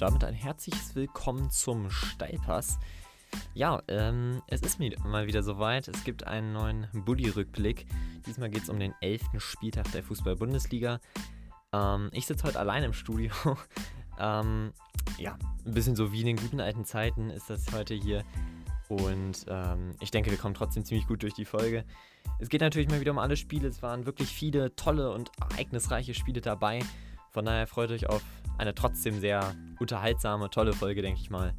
damit ein herzliches Willkommen zum Steilpass. Ja, ähm, es ist mal wieder soweit. Es gibt einen neuen Bulli-Rückblick. Diesmal geht es um den 11. Spieltag der Fußball-Bundesliga. Ähm, ich sitze heute allein im Studio. ähm, ja, ein bisschen so wie in den guten alten Zeiten ist das heute hier. Und ähm, ich denke, wir kommen trotzdem ziemlich gut durch die Folge. Es geht natürlich mal wieder um alle Spiele. Es waren wirklich viele tolle und ereignisreiche Spiele dabei. Von daher freut euch auf eine trotzdem sehr unterhaltsame, tolle Folge, denke ich mal.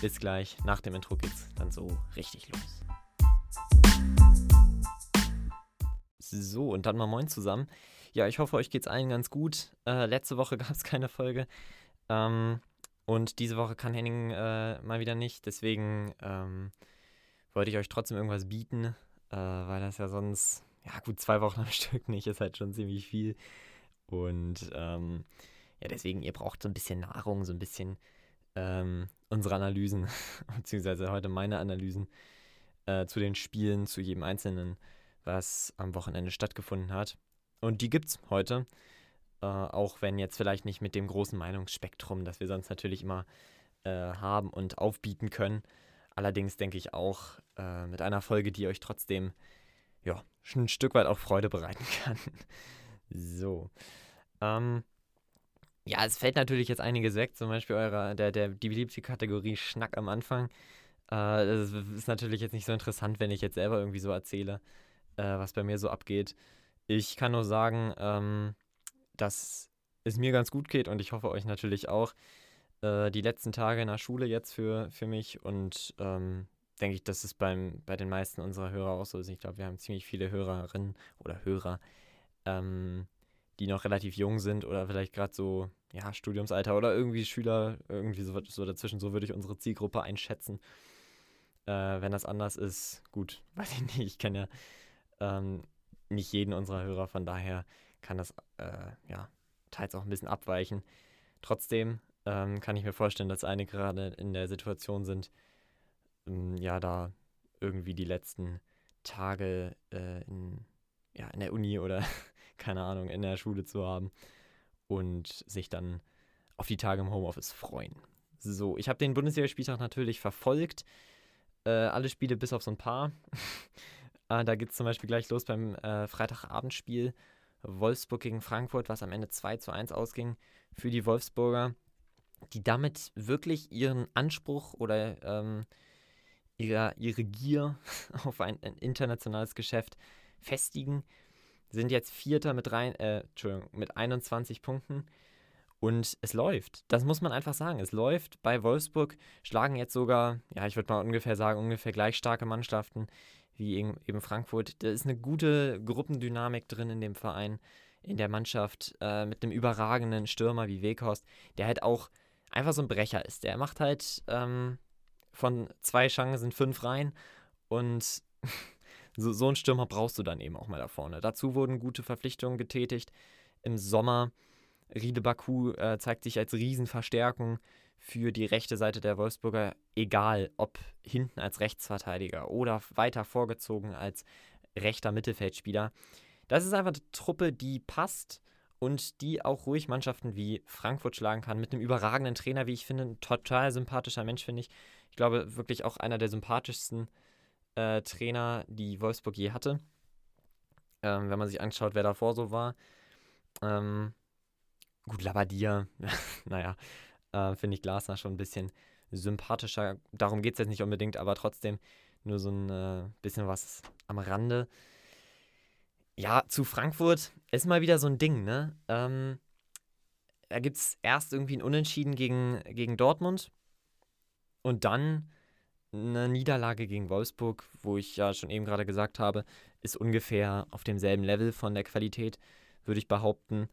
Bis gleich. Nach dem Intro geht's dann so richtig los. So, und dann mal moin zusammen. Ja, ich hoffe, euch geht's allen ganz gut. Äh, letzte Woche gab es keine Folge. Ähm, und diese Woche kann Henning äh, mal wieder nicht. Deswegen ähm, wollte ich euch trotzdem irgendwas bieten, äh, weil das ja sonst, ja gut, zwei Wochen am Stück nicht, ist halt schon ziemlich viel. Und ähm, ja, deswegen, ihr braucht so ein bisschen Nahrung, so ein bisschen ähm, unsere Analysen, beziehungsweise heute meine Analysen äh, zu den Spielen, zu jedem Einzelnen, was am Wochenende stattgefunden hat. Und die gibt's heute. Äh, auch wenn jetzt vielleicht nicht mit dem großen Meinungsspektrum, das wir sonst natürlich immer äh, haben und aufbieten können. Allerdings denke ich auch äh, mit einer Folge, die euch trotzdem ja, ein Stück weit auch Freude bereiten kann. so. Ähm, ja, es fällt natürlich jetzt einiges weg, zum Beispiel eurer, der, der, die beliebte Kategorie Schnack am Anfang. Äh, das ist natürlich jetzt nicht so interessant, wenn ich jetzt selber irgendwie so erzähle, äh, was bei mir so abgeht. Ich kann nur sagen, ähm, dass es mir ganz gut geht und ich hoffe euch natürlich auch. Äh, die letzten Tage in der Schule jetzt für, für mich und ähm, denke ich, dass es beim, bei den meisten unserer Hörer auch so ist. Ich glaube, wir haben ziemlich viele Hörerinnen oder Hörer, ähm, die noch relativ jung sind oder vielleicht gerade so, ja, Studiumsalter oder irgendwie Schüler, irgendwie so, so dazwischen, so würde ich unsere Zielgruppe einschätzen. Äh, wenn das anders ist, gut, weiß ich nicht, ich kenne ja ähm, nicht jeden unserer Hörer, von daher kann das, äh, ja, teils auch ein bisschen abweichen. Trotzdem ähm, kann ich mir vorstellen, dass einige gerade in der Situation sind, ähm, ja, da irgendwie die letzten Tage äh, in, ja, in der Uni oder keine Ahnung, in der Schule zu haben und sich dann auf die Tage im Homeoffice freuen. So, ich habe den Bundesligaspieltag natürlich verfolgt. Äh, alle Spiele bis auf so ein paar. äh, da geht es zum Beispiel gleich los beim äh, Freitagabendspiel Wolfsburg gegen Frankfurt, was am Ende 2 zu 1 ausging für die Wolfsburger, die damit wirklich ihren Anspruch oder ähm, ihre, ihre Gier auf ein, ein internationales Geschäft festigen sind jetzt Vierter mit, rein, äh, mit 21 Punkten. Und es läuft. Das muss man einfach sagen. Es läuft. Bei Wolfsburg schlagen jetzt sogar, ja, ich würde mal ungefähr sagen, ungefähr gleich starke Mannschaften wie eben Frankfurt. Da ist eine gute Gruppendynamik drin in dem Verein, in der Mannschaft, äh, mit einem überragenden Stürmer wie Weghorst, der halt auch einfach so ein Brecher ist. Der macht halt ähm, von zwei Chancen fünf rein und so, so einen Stürmer brauchst du dann eben auch mal da vorne. Dazu wurden gute Verpflichtungen getätigt. Im Sommer, Riede Baku äh, zeigt sich als Riesenverstärkung für die rechte Seite der Wolfsburger, egal ob hinten als Rechtsverteidiger oder weiter vorgezogen als rechter Mittelfeldspieler. Das ist einfach eine Truppe, die passt und die auch ruhig Mannschaften wie Frankfurt schlagen kann, mit einem überragenden Trainer, wie ich finde, ein total sympathischer Mensch, finde ich. Ich glaube, wirklich auch einer der sympathischsten äh, Trainer, die Wolfsburg je hatte. Ähm, wenn man sich anschaut, wer davor so war. Ähm, gut, Labadia, naja, äh, finde ich Glasner schon ein bisschen sympathischer. Darum geht es jetzt nicht unbedingt, aber trotzdem nur so ein äh, bisschen was am Rande. Ja, zu Frankfurt ist mal wieder so ein Ding, ne? Ähm, da gibt es erst irgendwie ein Unentschieden gegen, gegen Dortmund und dann eine Niederlage gegen Wolfsburg, wo ich ja schon eben gerade gesagt habe, ist ungefähr auf demselben Level von der Qualität, würde ich behaupten.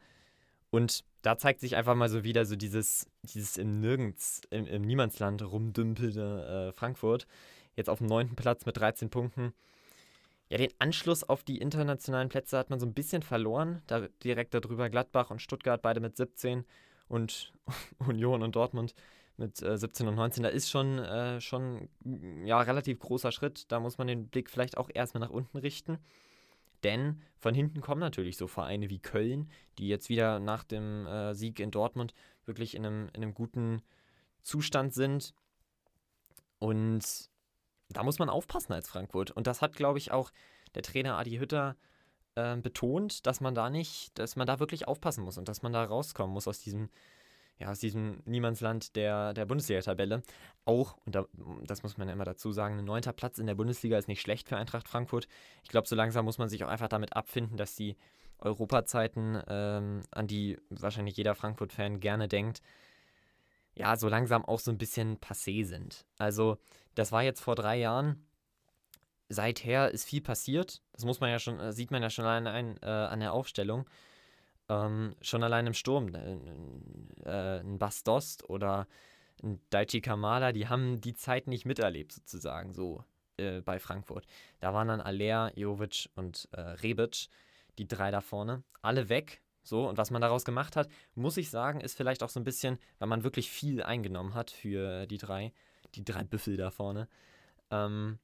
Und da zeigt sich einfach mal so wieder so dieses, dieses im Nirgends, im, im Niemandsland rumdümpelte äh, Frankfurt. Jetzt auf dem neunten Platz mit 13 Punkten. Ja, den Anschluss auf die internationalen Plätze hat man so ein bisschen verloren. Da direkt darüber Gladbach und Stuttgart, beide mit 17 und Union und Dortmund mit äh, 17 und 19. Da ist schon, äh, schon ja, relativ großer Schritt. Da muss man den Blick vielleicht auch erstmal nach unten richten. Denn von hinten kommen natürlich so Vereine wie Köln, die jetzt wieder nach dem äh, Sieg in Dortmund wirklich in einem, in einem guten Zustand sind. Und da muss man aufpassen als Frankfurt. Und das hat, glaube ich, auch der Trainer Adi Hütter äh, betont, dass man da nicht, dass man da wirklich aufpassen muss und dass man da rauskommen muss aus diesem, ja, aus diesem Niemandsland der, der Bundesliga-Tabelle. Auch, und da, das muss man ja immer dazu sagen, ein neunter Platz in der Bundesliga ist nicht schlecht für Eintracht Frankfurt. Ich glaube, so langsam muss man sich auch einfach damit abfinden, dass die Europazeiten, ähm, an die wahrscheinlich jeder Frankfurt-Fan gerne denkt, ja, so langsam auch so ein bisschen passé sind. Also, das war jetzt vor drei Jahren. Seither ist viel passiert. Das muss man ja schon, äh, sieht man ja schon allein ein, äh, an der Aufstellung. Ähm, schon allein im Sturm. Äh, äh, ein Bastost oder ein Daichi Kamada, die haben die Zeit nicht miterlebt, sozusagen, so äh, bei Frankfurt. Da waren dann Aller, Jovic und äh, Rebic, die drei da vorne, alle weg. So, und was man daraus gemacht hat, muss ich sagen, ist vielleicht auch so ein bisschen, weil man wirklich viel eingenommen hat für die drei, die drei Büffel da vorne. Ähm,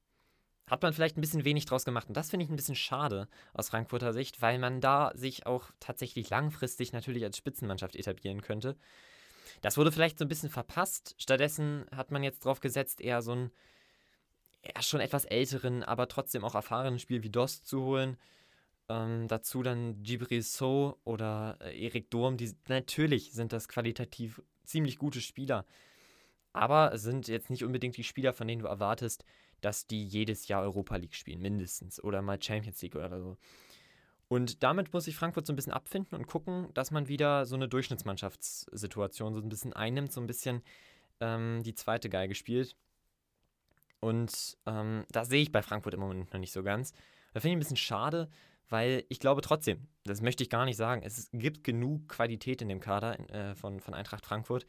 hat man vielleicht ein bisschen wenig draus gemacht. Und das finde ich ein bisschen schade aus Frankfurter Sicht, weil man da sich auch tatsächlich langfristig natürlich als Spitzenmannschaft etablieren könnte. Das wurde vielleicht so ein bisschen verpasst. Stattdessen hat man jetzt drauf gesetzt, eher so einen eher schon etwas älteren, aber trotzdem auch erfahrenen Spiel wie Dost zu holen. Ähm, dazu dann Gibril So oder äh, Erik Durm, die natürlich sind das qualitativ ziemlich gute Spieler. Aber sind jetzt nicht unbedingt die Spieler, von denen du erwartest, dass die jedes Jahr Europa League spielen, mindestens. Oder mal Champions League oder so. Und damit muss sich Frankfurt so ein bisschen abfinden und gucken, dass man wieder so eine Durchschnittsmannschaftssituation so ein bisschen einnimmt, so ein bisschen ähm, die zweite Geige spielt. Und ähm, das sehe ich bei Frankfurt im Moment noch nicht so ganz. Da finde ich ein bisschen schade, weil ich glaube trotzdem, das möchte ich gar nicht sagen, es gibt genug Qualität in dem Kader äh, von, von Eintracht Frankfurt,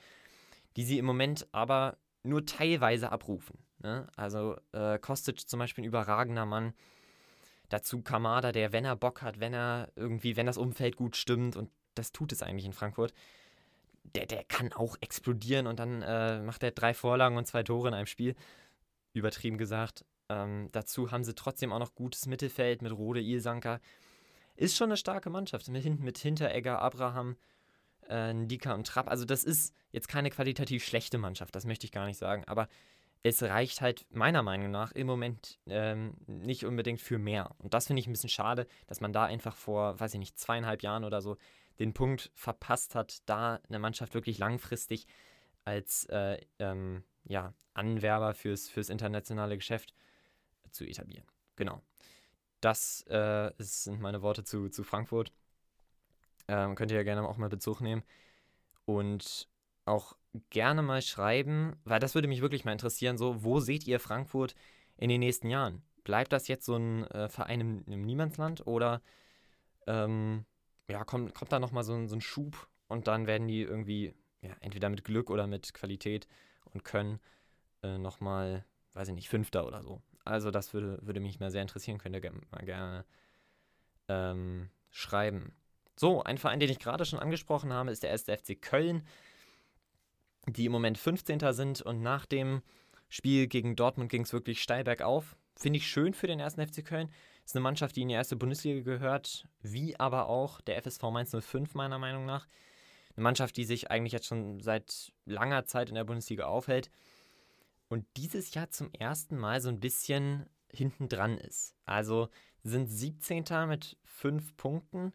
die sie im Moment aber nur teilweise abrufen. Ne? Also äh, Kostic zum Beispiel ein überragender Mann. Dazu Kamada, der, wenn er Bock hat, wenn er irgendwie, wenn das Umfeld gut stimmt, und das tut es eigentlich in Frankfurt, der, der kann auch explodieren und dann äh, macht er drei Vorlagen und zwei Tore in einem Spiel. Übertrieben gesagt. Ähm, dazu haben sie trotzdem auch noch gutes Mittelfeld mit Rode, Ilsanker. Ist schon eine starke Mannschaft. Mit, mit Hinteregger, Abraham, äh, Ndika und Trapp. Also, das ist jetzt keine qualitativ schlechte Mannschaft, das möchte ich gar nicht sagen. Aber es reicht halt meiner Meinung nach im Moment ähm, nicht unbedingt für mehr. Und das finde ich ein bisschen schade, dass man da einfach vor, weiß ich nicht, zweieinhalb Jahren oder so den Punkt verpasst hat, da eine Mannschaft wirklich langfristig als äh, ähm, ja, Anwerber fürs, fürs internationale Geschäft zu etablieren. Genau. Das äh, sind meine Worte zu, zu Frankfurt. Ähm, könnt ihr ja gerne auch mal Bezug nehmen. Und auch gerne mal schreiben, weil das würde mich wirklich mal interessieren, so, wo seht ihr Frankfurt in den nächsten Jahren? Bleibt das jetzt so ein äh, Verein im, im, Niemandsland oder ähm, ja, kommt, kommt da nochmal so, so ein Schub und dann werden die irgendwie, ja, entweder mit Glück oder mit Qualität und Können äh, nochmal, weiß ich nicht, Fünfter oder so. Also das würde, würde mich mal sehr interessieren, könnt ihr mal gerne ähm, schreiben. So, ein Verein, den ich gerade schon angesprochen habe, ist der 1. FC Köln, die im Moment 15. sind und nach dem Spiel gegen Dortmund ging es wirklich steil bergauf. Finde ich schön für den 1. FC Köln. Ist eine Mannschaft, die in die erste Bundesliga gehört, wie aber auch der FSV Mainz 05 meiner Meinung nach. Eine Mannschaft, die sich eigentlich jetzt schon seit langer Zeit in der Bundesliga aufhält und dieses Jahr zum ersten Mal so ein bisschen hinten dran ist. Also sind 17. mit 5 Punkten.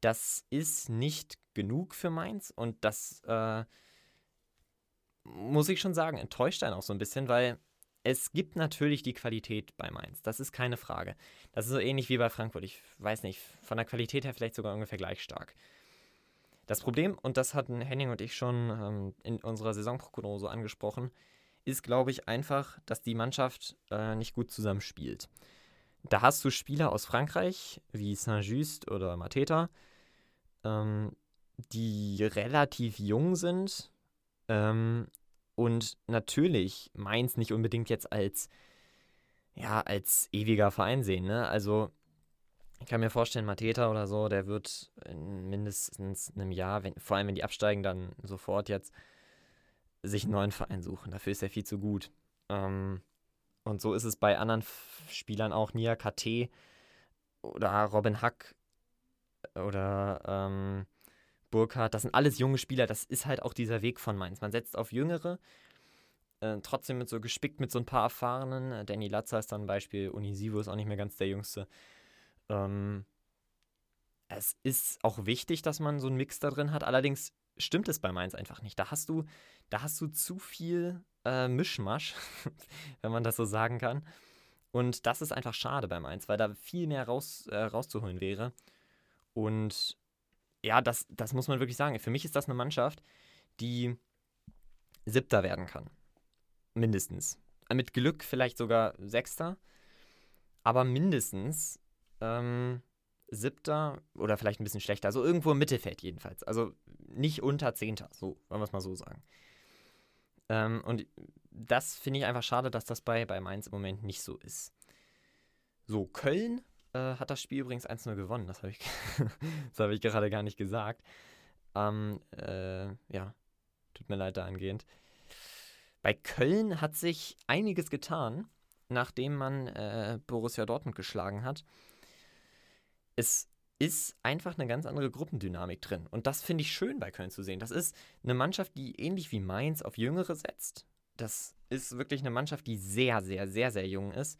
Das ist nicht genug für Mainz und das äh, muss ich schon sagen, enttäuscht einen auch so ein bisschen, weil es gibt natürlich die Qualität bei Mainz. Das ist keine Frage. Das ist so ähnlich wie bei Frankfurt. Ich weiß nicht, von der Qualität her vielleicht sogar ungefähr gleich stark. Das Problem, und das hatten Henning und ich schon ähm, in unserer Saisonprognose angesprochen, ist, glaube ich, einfach, dass die Mannschaft äh, nicht gut zusammenspielt. Da hast du Spieler aus Frankreich, wie Saint-Just oder Mateta, ähm, die relativ jung sind ähm, und natürlich Mainz nicht unbedingt jetzt als, ja, als ewiger Verein sehen. Ne? Also ich kann mir vorstellen, Mateta oder so, der wird in mindestens einem Jahr, wenn, vor allem wenn die absteigen, dann sofort jetzt sich einen neuen Verein suchen. Dafür ist er viel zu gut. Ähm, und so ist es bei anderen Spielern auch. Nia KT oder Robin Hack oder ähm, Burkhardt. Das sind alles junge Spieler. Das ist halt auch dieser Weg von Mainz. Man setzt auf Jüngere Äh, trotzdem mit so gespickt mit so ein paar Erfahrenen. Äh, Danny Latzer ist dann ein Beispiel, Unisivo ist auch nicht mehr ganz der Jüngste. Ähm, es ist auch wichtig, dass man so einen Mix da drin hat. Allerdings stimmt es bei Mainz einfach nicht. Da hast du, da hast du zu viel äh, Mischmasch, wenn man das so sagen kann. Und das ist einfach schade bei Mainz, weil da viel mehr raus, äh, rauszuholen wäre. Und ja, das, das muss man wirklich sagen. Für mich ist das eine Mannschaft, die Siebter werden kann. Mindestens. Mit Glück vielleicht sogar Sechster. Aber mindestens ähm, Siebter oder vielleicht ein bisschen schlechter. Also irgendwo im Mittelfeld jedenfalls. Also nicht unter Zehnter. So, wollen wir es mal so sagen. Ähm, und das finde ich einfach schade, dass das bei, bei Mainz im Moment nicht so ist. So, Köln äh, hat das Spiel übrigens 1-0 gewonnen. Das habe ich, hab ich gerade gar nicht gesagt. Ähm, äh, ja, tut mir leid dahingehend. Bei Köln hat sich einiges getan, nachdem man äh, Borussia Dortmund geschlagen hat. Es ist einfach eine ganz andere Gruppendynamik drin. Und das finde ich schön bei Köln zu sehen. Das ist eine Mannschaft, die ähnlich wie Mainz auf Jüngere setzt. Das ist wirklich eine Mannschaft, die sehr, sehr, sehr, sehr jung ist.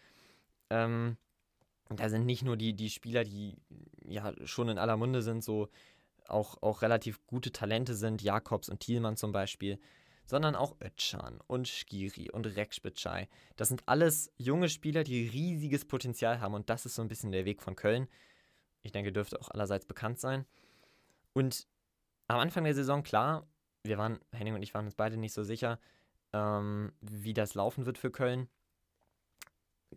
Ähm, da sind nicht nur die, die Spieler, die ja schon in aller Munde sind, so auch, auch relativ gute Talente sind, Jakobs und Thielmann zum Beispiel, sondern auch Özcan und Skiri und Rekspitschei. Das sind alles junge Spieler, die riesiges Potenzial haben und das ist so ein bisschen der Weg von Köln. Ich denke, dürfte auch allerseits bekannt sein. Und am Anfang der Saison, klar, wir waren, Henning und ich waren uns beide nicht so sicher, ähm, wie das laufen wird für Köln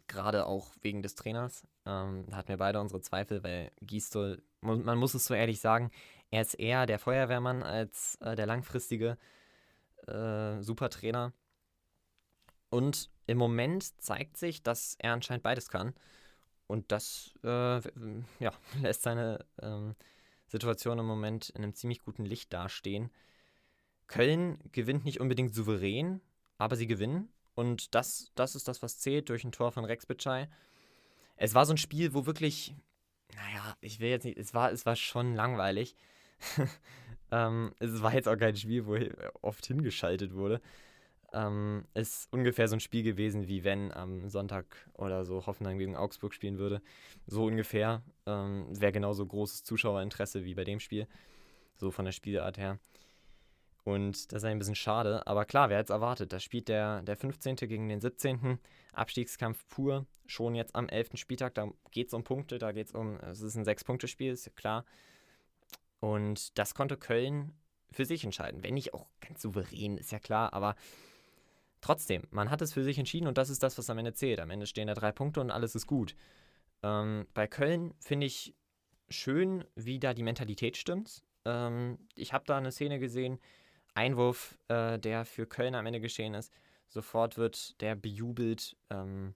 gerade auch wegen des Trainers. Ähm, hatten wir beide unsere Zweifel, weil Gistol, man muss es so ehrlich sagen, er ist eher der Feuerwehrmann als äh, der langfristige äh, Supertrainer. Und im Moment zeigt sich, dass er anscheinend beides kann. Und das äh, ja, lässt seine ähm, Situation im Moment in einem ziemlich guten Licht dastehen. Köln gewinnt nicht unbedingt souverän, aber sie gewinnen. Und das, das ist das, was zählt durch ein Tor von Rex Bitschei. Es war so ein Spiel, wo wirklich, naja, ich will jetzt nicht, es war, es war schon langweilig. ähm, es war jetzt auch kein Spiel, wo oft hingeschaltet wurde. Ähm, ist ungefähr so ein Spiel gewesen, wie wenn am Sonntag oder so Hoffenheim gegen Augsburg spielen würde. So ungefähr. Ähm, Wäre genauso großes Zuschauerinteresse wie bei dem Spiel. So von der Spielart her. Und das ist ein bisschen schade. Aber klar, wer jetzt erwartet? Da spielt der, der 15. gegen den 17. Abstiegskampf pur. Schon jetzt am 11. Spieltag. Da geht es um Punkte. Da geht es um. Es ist ein Sechs-Punkte-Spiel, ist ja klar. Und das konnte Köln für sich entscheiden. Wenn nicht auch ganz souverän, ist ja klar. Aber trotzdem, man hat es für sich entschieden und das ist das, was am Ende zählt. Am Ende stehen da drei Punkte und alles ist gut. Ähm, bei Köln finde ich schön, wie da die Mentalität stimmt. Ähm, ich habe da eine Szene gesehen Einwurf, äh, der für Köln am Ende geschehen ist. Sofort wird der bejubelt ähm,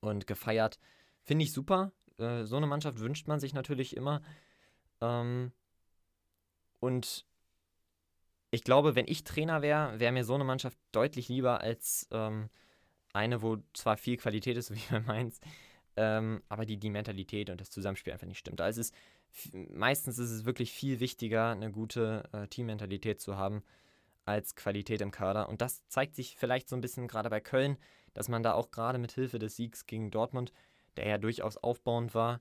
und gefeiert. Finde ich super. Äh, so eine Mannschaft wünscht man sich natürlich immer. Ähm, und ich glaube, wenn ich Trainer wäre, wäre mir so eine Mannschaft deutlich lieber als ähm, eine, wo zwar viel Qualität ist, wie bei Mainz, ähm, aber die, die Mentalität und das Zusammenspiel einfach nicht stimmt. Da ist es meistens ist es wirklich viel wichtiger, eine gute äh, Teammentalität zu haben, als Qualität im Kader. Und das zeigt sich vielleicht so ein bisschen gerade bei Köln, dass man da auch gerade mit Hilfe des Siegs gegen Dortmund, der ja durchaus aufbauend war,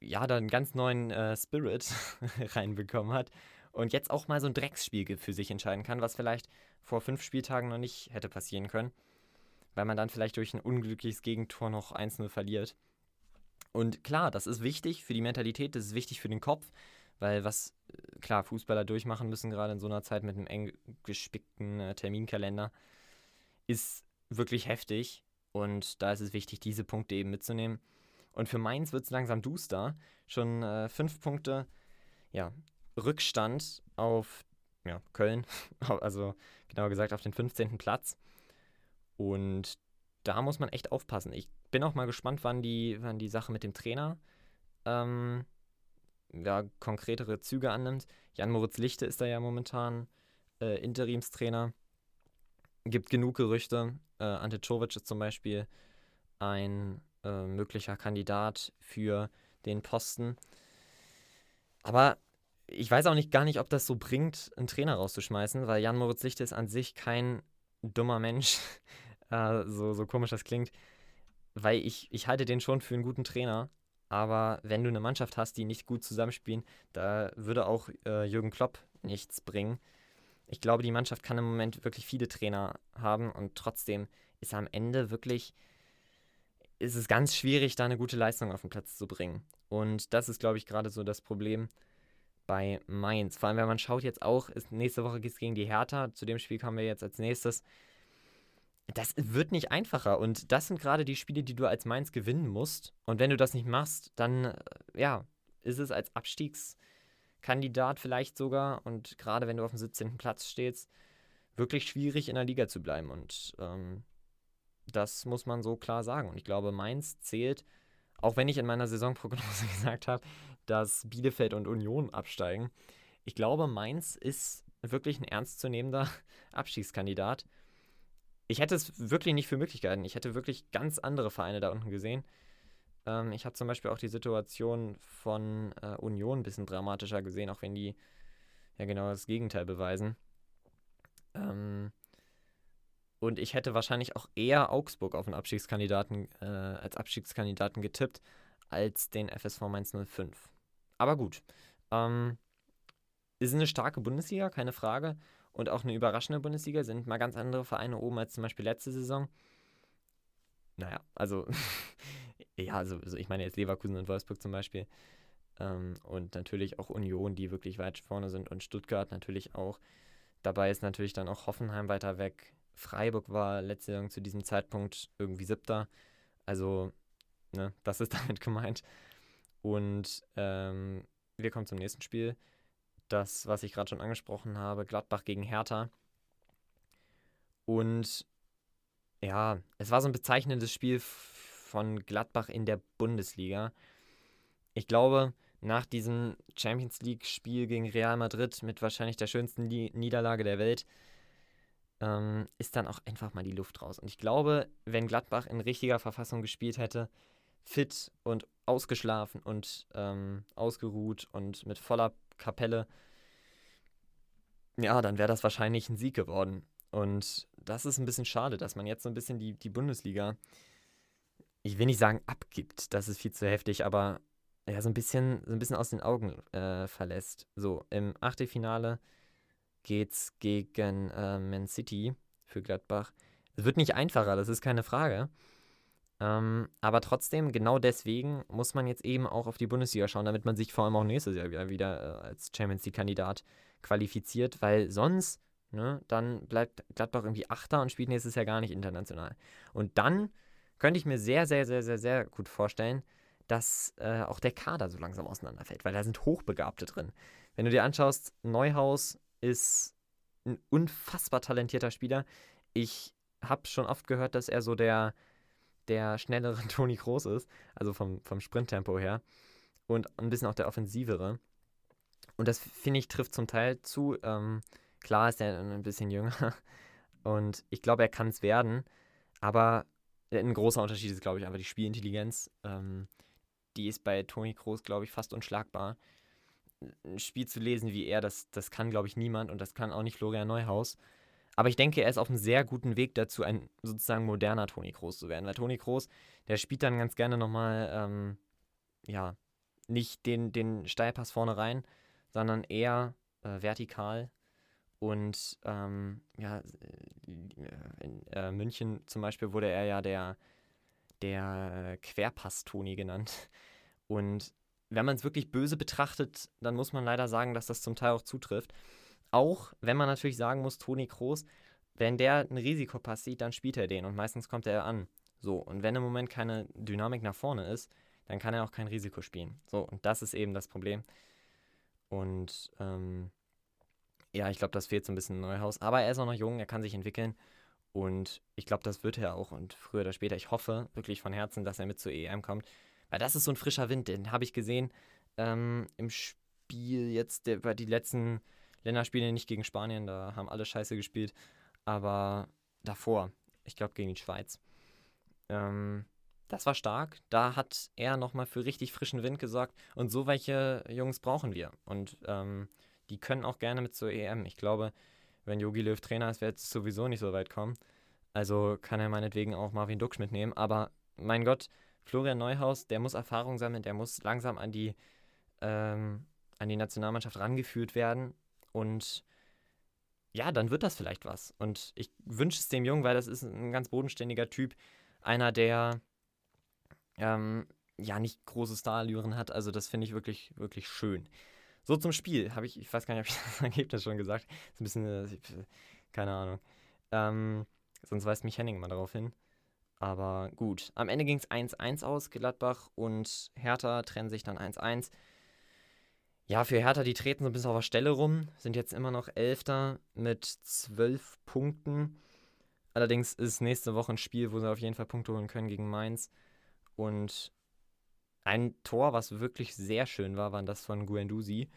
ja, da einen ganz neuen äh, Spirit reinbekommen hat und jetzt auch mal so ein Drecksspiel für sich entscheiden kann, was vielleicht vor fünf Spieltagen noch nicht hätte passieren können, weil man dann vielleicht durch ein unglückliches Gegentor noch 1-0 verliert. Und klar, das ist wichtig für die Mentalität, das ist wichtig für den Kopf, weil was, äh, klar, Fußballer durchmachen müssen, gerade in so einer Zeit mit einem eng gespickten äh, Terminkalender, ist wirklich heftig. Und da ist es wichtig, diese Punkte eben mitzunehmen. Und für Mainz wird es langsam duster. Schon äh, fünf Punkte, ja, Rückstand auf ja, Köln, also genauer gesagt auf den 15. Platz. Und da muss man echt aufpassen. Ich bin auch mal gespannt, wann die, wann die Sache mit dem Trainer ähm, ja, konkretere Züge annimmt. Jan-Moritz Lichte ist da ja momentan äh, Interimstrainer. Gibt genug Gerüchte. Äh, Ante Czovic ist zum Beispiel ein äh, möglicher Kandidat für den Posten. Aber ich weiß auch nicht gar nicht, ob das so bringt, einen Trainer rauszuschmeißen, weil Jan Moritz Lichte ist an sich kein dummer Mensch, äh, so, so komisch das klingt, weil ich, ich halte den schon für einen guten Trainer. Aber wenn du eine Mannschaft hast, die nicht gut zusammenspielen, da würde auch äh, Jürgen Klopp nichts bringen. Ich glaube, die Mannschaft kann im Moment wirklich viele Trainer haben und trotzdem ist am Ende wirklich, ist es ganz schwierig, da eine gute Leistung auf den Platz zu bringen. Und das ist, glaube ich, gerade so das Problem bei Mainz. Vor allem, wenn man schaut jetzt auch, nächste Woche geht es gegen die Hertha. Zu dem Spiel kommen wir jetzt als nächstes. Das wird nicht einfacher. Und das sind gerade die Spiele, die du als Mainz gewinnen musst. Und wenn du das nicht machst, dann, äh, ja, ist es als Abstiegskandidat vielleicht sogar und gerade wenn du auf dem 17. Platz stehst, wirklich schwierig in der Liga zu bleiben. Und ähm, das muss man so klar sagen. Und ich glaube, Mainz zählt, auch wenn ich in meiner Saisonprognose gesagt habe, dass Bielefeld und Union absteigen. Ich glaube, Mainz ist wirklich ein ernstzunehmender Abstiegskandidat. Ich hätte es wirklich nicht für Möglichkeiten. Ich hätte wirklich ganz andere Vereine da unten gesehen. Ähm, ich habe zum Beispiel auch die Situation von äh, Union ein bisschen dramatischer gesehen, auch wenn die ja genau das Gegenteil beweisen. Ähm, und ich hätte wahrscheinlich auch eher Augsburg auf einen Abstiegskandidaten, äh, als Abstiegskandidaten getippt, als den FSV Mainz 05. Aber gut. Ähm, ist eine starke Bundesliga, keine Frage. Und auch eine überraschende Bundesliga sind mal ganz andere Vereine oben als zum Beispiel letzte Saison. Naja, also, ja, also, also, ich meine jetzt Leverkusen und Wolfsburg zum Beispiel. Ähm, und natürlich auch Union, die wirklich weit vorne sind. Und Stuttgart natürlich auch. Dabei ist natürlich dann auch Hoffenheim weiter weg. Freiburg war letzte Saison zu diesem Zeitpunkt irgendwie siebter. Also, ne, das ist damit gemeint. Und ähm, wir kommen zum nächsten Spiel. Das, was ich gerade schon angesprochen habe, Gladbach gegen Hertha. Und ja, es war so ein bezeichnendes Spiel von Gladbach in der Bundesliga. Ich glaube, nach diesem Champions League-Spiel gegen Real Madrid mit wahrscheinlich der schönsten Niederlage der Welt ähm, ist dann auch einfach mal die Luft raus. Und ich glaube, wenn Gladbach in richtiger Verfassung gespielt hätte, fit und ausgeschlafen und ähm, ausgeruht und mit voller Kapelle, ja, dann wäre das wahrscheinlich ein Sieg geworden. Und das ist ein bisschen schade, dass man jetzt so ein bisschen die, die Bundesliga, ich will nicht sagen abgibt, das ist viel zu heftig, aber ja, so ein bisschen, so ein bisschen aus den Augen äh, verlässt. So, im Achtelfinale geht's gegen äh, Man City für Gladbach. Es wird nicht einfacher, das ist keine Frage. Ähm, aber trotzdem, genau deswegen muss man jetzt eben auch auf die Bundesliga schauen, damit man sich vor allem auch nächstes Jahr wieder, wieder äh, als Champions League-Kandidat qualifiziert, weil sonst, ne, dann bleibt Gladbach irgendwie Achter und spielt nächstes Jahr gar nicht international. Und dann könnte ich mir sehr, sehr, sehr, sehr, sehr gut vorstellen, dass äh, auch der Kader so langsam auseinanderfällt, weil da sind Hochbegabte drin. Wenn du dir anschaust, Neuhaus ist ein unfassbar talentierter Spieler. Ich habe schon oft gehört, dass er so der, der schnellere Toni Kroos ist, also vom, vom Sprinttempo her. Und ein bisschen auch der offensivere. Und das, finde ich, trifft zum Teil zu. Ähm, klar ist er ein bisschen jünger. Und ich glaube, er kann es werden. Aber ein großer Unterschied ist, glaube ich, einfach die Spielintelligenz. Ähm, die ist bei Toni Kroos, glaube ich, fast unschlagbar ein Spiel zu lesen wie er, das, das kann, glaube ich, niemand und das kann auch nicht Florian Neuhaus. Aber ich denke, er ist auf einem sehr guten Weg dazu, ein sozusagen moderner Toni Kroos zu werden. Weil Toni Kroos, der spielt dann ganz gerne nochmal, ähm, ja, nicht den, den Steilpass vorne rein, sondern eher äh, vertikal. Und ähm, ja, äh, in äh, München zum Beispiel wurde er ja der, der Querpass-Toni genannt. Und wenn man es wirklich böse betrachtet, dann muss man leider sagen, dass das zum Teil auch zutrifft. Auch wenn man natürlich sagen muss, Toni Kroos, wenn der ein Risikopass sieht, dann spielt er den und meistens kommt er an. So, und wenn im Moment keine Dynamik nach vorne ist, dann kann er auch kein Risiko spielen. So, und das ist eben das Problem. Und ähm, ja, ich glaube, das fehlt so ein bisschen Neuhaus. Aber er ist auch noch jung, er kann sich entwickeln. Und ich glaube, das wird er auch. Und früher oder später, ich hoffe wirklich von Herzen, dass er mit zur EM kommt. Weil das ist so ein frischer Wind, den habe ich gesehen ähm, im Spiel jetzt, der, bei die letzten Länderspiele nicht gegen Spanien, da haben alle scheiße gespielt, aber davor, ich glaube gegen die Schweiz. Ähm, das war stark. Da hat er nochmal für richtig frischen Wind gesorgt. Und so welche Jungs brauchen wir. Und ähm, die können auch gerne mit zur EM. Ich glaube, wenn Jogi Löw Trainer ist, wird es sowieso nicht so weit kommen. Also kann er meinetwegen auch Marvin Duksch mitnehmen. Aber mein Gott, Florian Neuhaus, der muss Erfahrung sammeln, der muss langsam an die, ähm, an die Nationalmannschaft rangeführt werden. Und ja, dann wird das vielleicht was. Und ich wünsche es dem Jungen, weil das ist ein ganz bodenständiger Typ. Einer, der ähm, ja nicht große Starallüren hat. Also das finde ich wirklich, wirklich schön. So zum Spiel. Habe ich, ich weiß gar nicht, ob ich das Ergebnis schon gesagt habe. Ist ein bisschen, äh, keine Ahnung. Ähm, sonst weist mich Henning mal darauf hin. Aber gut. Am Ende ging es 1-1 aus. Gladbach und Hertha trennen sich dann 1-1. Ja, für Hertha, die treten so ein bisschen auf der Stelle rum, sind jetzt immer noch Elfter mit 12 Punkten. Allerdings ist nächste Woche ein Spiel, wo sie auf jeden Fall Punkte holen können gegen Mainz. Und ein Tor, was wirklich sehr schön war, war das von Guendouzi.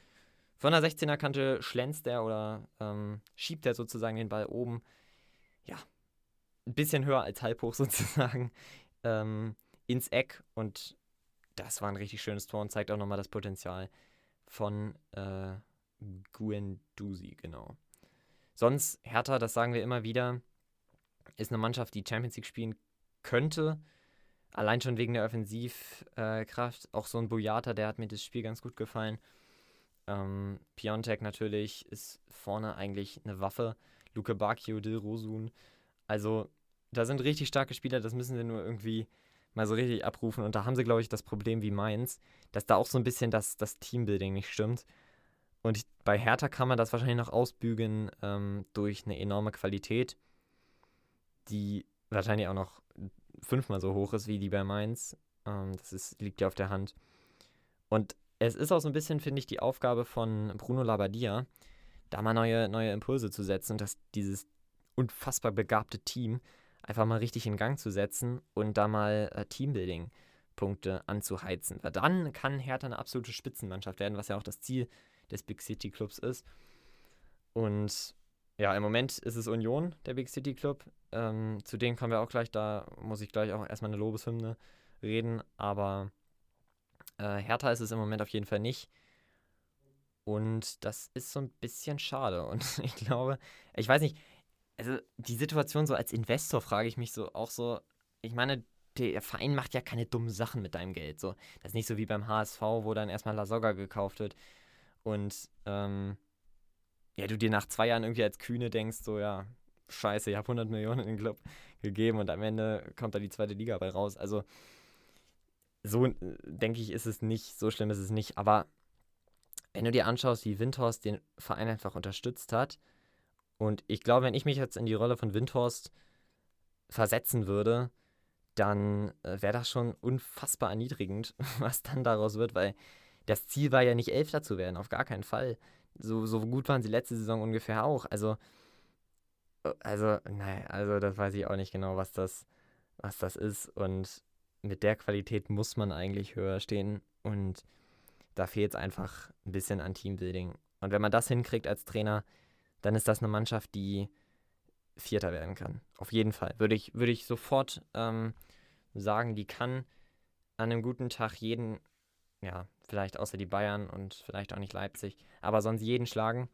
Von der 16er Kante schlänzt er oder ähm, schiebt er sozusagen den Ball oben. Ja, ein bisschen höher als halb hoch sozusagen ähm, ins Eck. Und das war ein richtig schönes Tor und zeigt auch nochmal das Potenzial von äh, Guendouzi, genau. Sonst, Hertha, das sagen wir immer wieder, ist eine Mannschaft, die Champions League spielen könnte. Allein schon wegen der Offensivkraft. Äh, auch so ein Boyata, der hat mir das Spiel ganz gut gefallen. Ähm, Piontek natürlich ist vorne eigentlich eine Waffe. Luke Bacchio, Dil Rosun. Also, da sind richtig starke Spieler, das müssen sie nur irgendwie mal so richtig abrufen. Und da haben sie, glaube ich, das Problem wie Mainz, dass da auch so ein bisschen das, das Teambuilding nicht stimmt. Und ich, bei Hertha kann man das wahrscheinlich noch ausbügen ähm, durch eine enorme Qualität, die wahrscheinlich auch noch fünfmal so hoch ist wie die bei Mainz. Ähm, das ist, liegt ja auf der Hand. Und es ist auch so ein bisschen, finde ich, die Aufgabe von Bruno Labbadia, da mal neue, neue Impulse zu setzen, dass dieses unfassbar begabte Team einfach mal richtig in Gang zu setzen und da mal äh, Teambuilding-Punkte anzuheizen. Weil dann kann Hertha eine absolute Spitzenmannschaft werden, was ja auch das Ziel des Big City Clubs ist. Und ja, im Moment ist es Union, der Big City Club. Ähm, zu denen kommen wir auch gleich. Da muss ich gleich auch erstmal eine Lobeshymne reden. Aber äh, Hertha ist es im Moment auf jeden Fall nicht. Und das ist so ein bisschen schade. Und ich glaube, ich weiß nicht, also die Situation so als Investor frage ich mich so auch so, ich meine, der Verein macht ja keine dummen Sachen mit deinem Geld. So. Das ist nicht so wie beim HSV, wo dann erstmal La Soga gekauft wird. Und ähm, ja, du dir nach zwei Jahren irgendwie als Kühne denkst, so ja, scheiße, ich habe 100 Millionen in den Club gegeben und am Ende kommt da die zweite Liga bei raus. Also so äh, denke ich, ist es nicht, so schlimm ist es nicht. Aber wenn du dir anschaust, wie Windhorst den Verein einfach unterstützt hat, und ich glaube, wenn ich mich jetzt in die Rolle von Windhorst versetzen würde, dann äh, wäre das schon unfassbar erniedrigend, was dann daraus wird, weil das Ziel war ja nicht Elfter zu werden, auf gar keinen Fall. So, so gut waren sie letzte Saison ungefähr auch. Also, äh, also, nein, also das weiß ich auch nicht genau, was das, was das ist. Und mit der Qualität muss man eigentlich höher stehen. Und da fehlt es einfach ein bisschen an Teambuilding. Und wenn man das hinkriegt als Trainer, dann ist das eine Mannschaft, die Vierter werden kann. Auf jeden Fall. Würde ich, würde ich sofort ähm, sagen, die kann an einem guten Tag jeden, ja, vielleicht außer die Bayern und vielleicht auch nicht Leipzig, aber sonst jeden schlagen.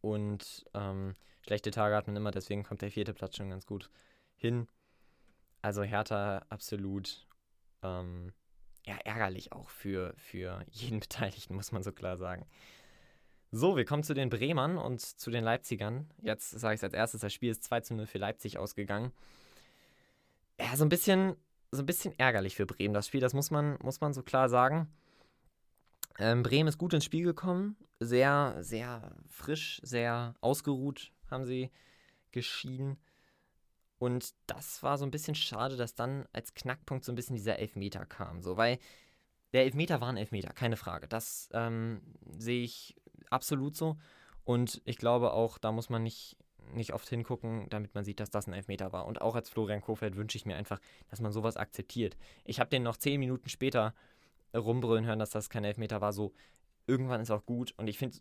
Und ähm, schlechte Tage hat man immer, deswegen kommt der vierte Platz schon ganz gut hin. Also Hertha absolut ähm, ja, ärgerlich auch für, für jeden Beteiligten, muss man so klar sagen. So, wir kommen zu den Bremern und zu den Leipzigern. Jetzt sage ich es als erstes, das Spiel ist 2 zu 0 für Leipzig ausgegangen. Ja, so ein bisschen, so ein bisschen ärgerlich für Bremen, das Spiel, das muss man, muss man so klar sagen. Ähm, Bremen ist gut ins Spiel gekommen, sehr, sehr frisch, sehr ausgeruht haben sie geschieden. Und das war so ein bisschen schade, dass dann als Knackpunkt so ein bisschen dieser Elfmeter kam. So, weil der Elfmeter war ein Elfmeter, keine Frage. Das ähm, sehe ich absolut so. Und ich glaube auch, da muss man nicht, nicht oft hingucken, damit man sieht, dass das ein Elfmeter war. Und auch als Florian Kofeld wünsche ich mir einfach, dass man sowas akzeptiert. Ich habe den noch zehn Minuten später rumbrüllen hören, dass das kein Elfmeter war. So, irgendwann ist auch gut. Und ich finde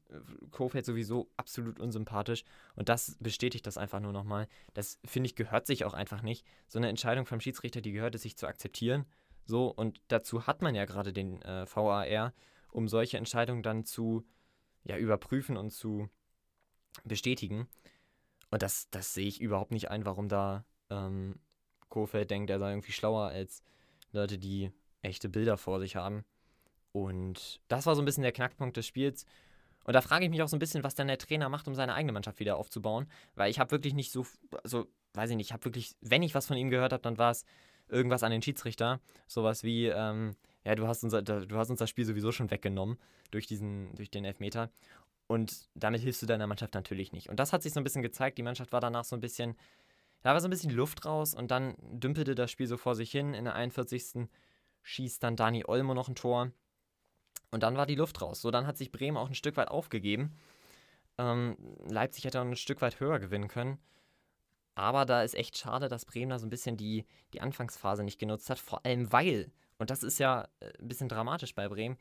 Kofeld sowieso absolut unsympathisch. Und das bestätigt das einfach nur nochmal. Das, finde ich, gehört sich auch einfach nicht. So eine Entscheidung vom Schiedsrichter, die gehört es sich zu akzeptieren. So, und dazu hat man ja gerade den äh, VAR, um solche Entscheidungen dann zu ja, überprüfen und zu bestätigen. Und das, das sehe ich überhaupt nicht ein, warum da ähm, Kofeld denkt, er sei irgendwie schlauer als Leute, die echte Bilder vor sich haben. Und das war so ein bisschen der Knackpunkt des Spiels. Und da frage ich mich auch so ein bisschen, was dann der Trainer macht, um seine eigene Mannschaft wieder aufzubauen. Weil ich habe wirklich nicht so, also weiß ich nicht, ich habe wirklich, wenn ich was von ihm gehört habe, dann war es irgendwas an den Schiedsrichter. Sowas wie, ähm, ja, du hast, unser, du hast uns das Spiel sowieso schon weggenommen durch, diesen, durch den Elfmeter. Und damit hilfst du deiner Mannschaft natürlich nicht. Und das hat sich so ein bisschen gezeigt. Die Mannschaft war danach so ein bisschen, da war so ein bisschen Luft raus und dann dümpelte das Spiel so vor sich hin. In der 41. schießt dann Dani Olmo noch ein Tor. Und dann war die Luft raus. So, dann hat sich Bremen auch ein Stück weit aufgegeben. Ähm, Leipzig hätte auch ein Stück weit höher gewinnen können. Aber da ist echt schade, dass Bremen da so ein bisschen die, die Anfangsphase nicht genutzt hat. Vor allem weil, und das ist ja äh, ein bisschen dramatisch bei Bremen,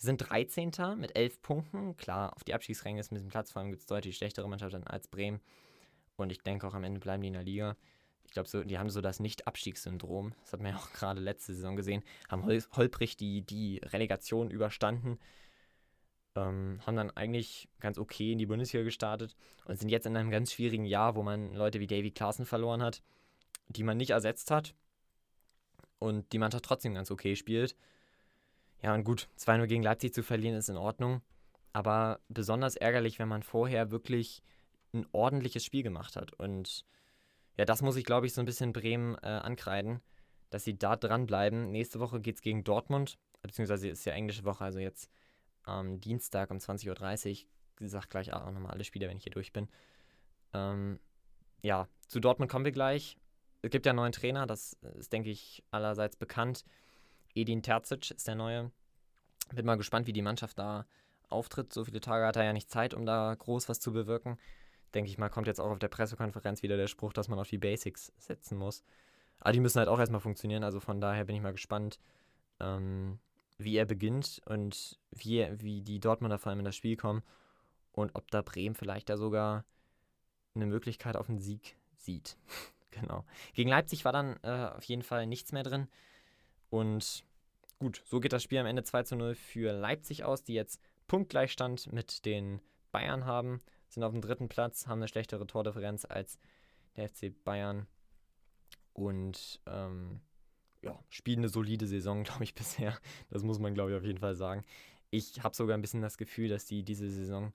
die sind 13. mit 11 Punkten. Klar, auf die Abstiegsränge ist ein bisschen Platz, vor allem gibt es deutlich schlechtere Mannschaften als Bremen. Und ich denke auch am Ende bleiben die in der Liga. Ich glaube, so, die haben so das Nicht-Abstiegssyndrom. Das hat man ja auch gerade letzte Saison gesehen. Haben hol holprig die, die Relegation überstanden. Ähm, haben dann eigentlich ganz okay in die Bundesliga gestartet und sind jetzt in einem ganz schwierigen Jahr, wo man Leute wie Davy Klaassen verloren hat, die man nicht ersetzt hat und die Mannschaft trotzdem ganz okay spielt. Ja, und gut, 2-0 gegen Leipzig zu verlieren ist in Ordnung. Aber besonders ärgerlich, wenn man vorher wirklich ein ordentliches Spiel gemacht hat. Und ja, das muss ich, glaube ich, so ein bisschen Bremen äh, ankreiden, dass sie da dranbleiben. Nächste Woche geht es gegen Dortmund, beziehungsweise ist ja englische Woche, also jetzt am Dienstag um 20.30 Uhr. Ich sage gleich auch nochmal alle Spiele, wenn ich hier durch bin. Ähm, ja, zu Dortmund kommen wir gleich. Es gibt ja einen neuen Trainer, das ist, denke ich, allerseits bekannt. Edin Terzic ist der neue. Bin mal gespannt, wie die Mannschaft da auftritt. So viele Tage hat er ja nicht Zeit, um da groß was zu bewirken. Denke ich mal, kommt jetzt auch auf der Pressekonferenz wieder der Spruch, dass man auf die Basics setzen muss. Aber die müssen halt auch erstmal funktionieren. Also von daher bin ich mal gespannt, ähm, wie er beginnt und wie, wie die Dortmunder vor allem in das Spiel kommen und ob da Bremen vielleicht da sogar eine Möglichkeit auf einen Sieg sieht. genau. Gegen Leipzig war dann äh, auf jeden Fall nichts mehr drin. Und gut, so geht das Spiel am Ende 2 zu 0 für Leipzig aus, die jetzt Punktgleichstand mit den Bayern haben, sind auf dem dritten Platz, haben eine schlechtere Tordifferenz als der FC Bayern und ähm, ja, spielen eine solide Saison, glaube ich, bisher. Das muss man, glaube ich, auf jeden Fall sagen. Ich habe sogar ein bisschen das Gefühl, dass die diese Saison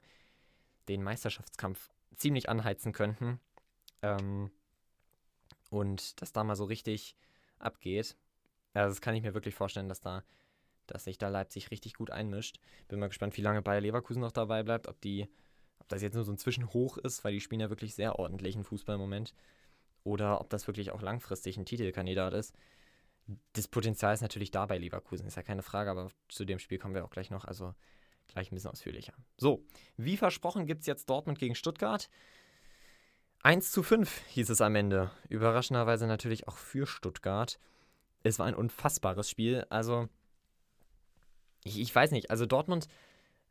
den Meisterschaftskampf ziemlich anheizen könnten. Ähm, und dass da mal so richtig abgeht. Ja, das kann ich mir wirklich vorstellen, dass da, dass sich da Leipzig richtig gut einmischt. Bin mal gespannt, wie lange Bayer Leverkusen noch dabei bleibt, ob die, ob das jetzt nur so ein Zwischenhoch ist, weil die spielen ja wirklich sehr ordentlichen Fußball im Moment. Oder ob das wirklich auch langfristig ein Titelkandidat ist. Das Potenzial ist natürlich da bei Leverkusen, ist ja keine Frage, aber zu dem Spiel kommen wir auch gleich noch, also gleich ein bisschen ausführlicher. So, wie versprochen gibt es jetzt Dortmund gegen Stuttgart. 1 zu 5 hieß es am Ende. Überraschenderweise natürlich auch für Stuttgart es war ein unfassbares Spiel. Also, ich, ich weiß nicht, also Dortmund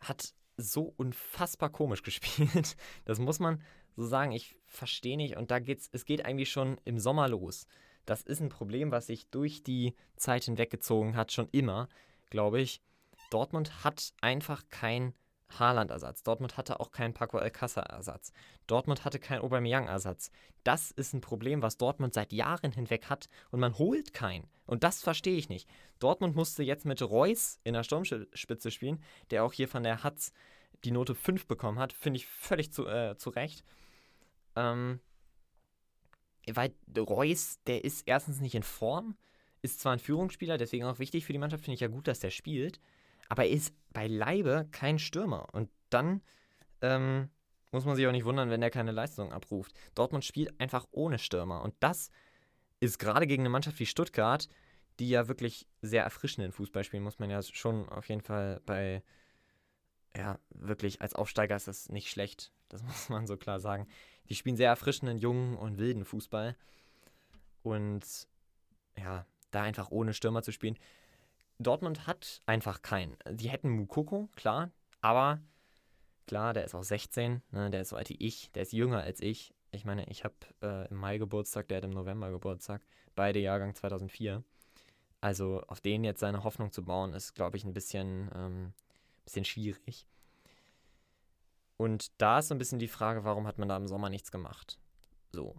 hat so unfassbar komisch gespielt. Das muss man so sagen. Ich verstehe nicht. Und da geht's, es geht eigentlich schon im Sommer los. Das ist ein Problem, was sich durch die Zeit hinweggezogen hat, schon immer, glaube ich. Dortmund hat einfach kein Haaland-Ersatz. Dortmund hatte auch keinen Paco Alcázar-Ersatz. Dortmund hatte keinen Aubameyang-Ersatz. Das ist ein Problem, was Dortmund seit Jahren hinweg hat und man holt keinen. Und das verstehe ich nicht. Dortmund musste jetzt mit Reus in der Sturmspitze spielen, der auch hier von der Hatz die Note 5 bekommen hat. Finde ich völlig zu, äh, zu Recht. Ähm, weil Reus, der ist erstens nicht in Form, ist zwar ein Führungsspieler, deswegen auch wichtig für die Mannschaft, finde ich ja gut, dass der spielt aber er ist beileibe kein Stürmer. Und dann ähm, muss man sich auch nicht wundern, wenn er keine Leistung abruft. Dortmund spielt einfach ohne Stürmer. Und das ist gerade gegen eine Mannschaft wie Stuttgart, die ja wirklich sehr erfrischenden Fußball spielen, muss man ja schon auf jeden Fall bei, ja, wirklich als Aufsteiger ist das nicht schlecht. Das muss man so klar sagen. Die spielen sehr erfrischenden, jungen und wilden Fußball. Und ja, da einfach ohne Stürmer zu spielen. Dortmund hat einfach keinen. Die hätten Mukoko, klar, aber klar, der ist auch 16, ne, der ist so alt wie ich, der ist jünger als ich. Ich meine, ich habe äh, im Mai Geburtstag, der hat im November Geburtstag, beide Jahrgang 2004. Also auf den jetzt seine Hoffnung zu bauen, ist, glaube ich, ein bisschen, ähm, bisschen schwierig. Und da ist so ein bisschen die Frage, warum hat man da im Sommer nichts gemacht? So.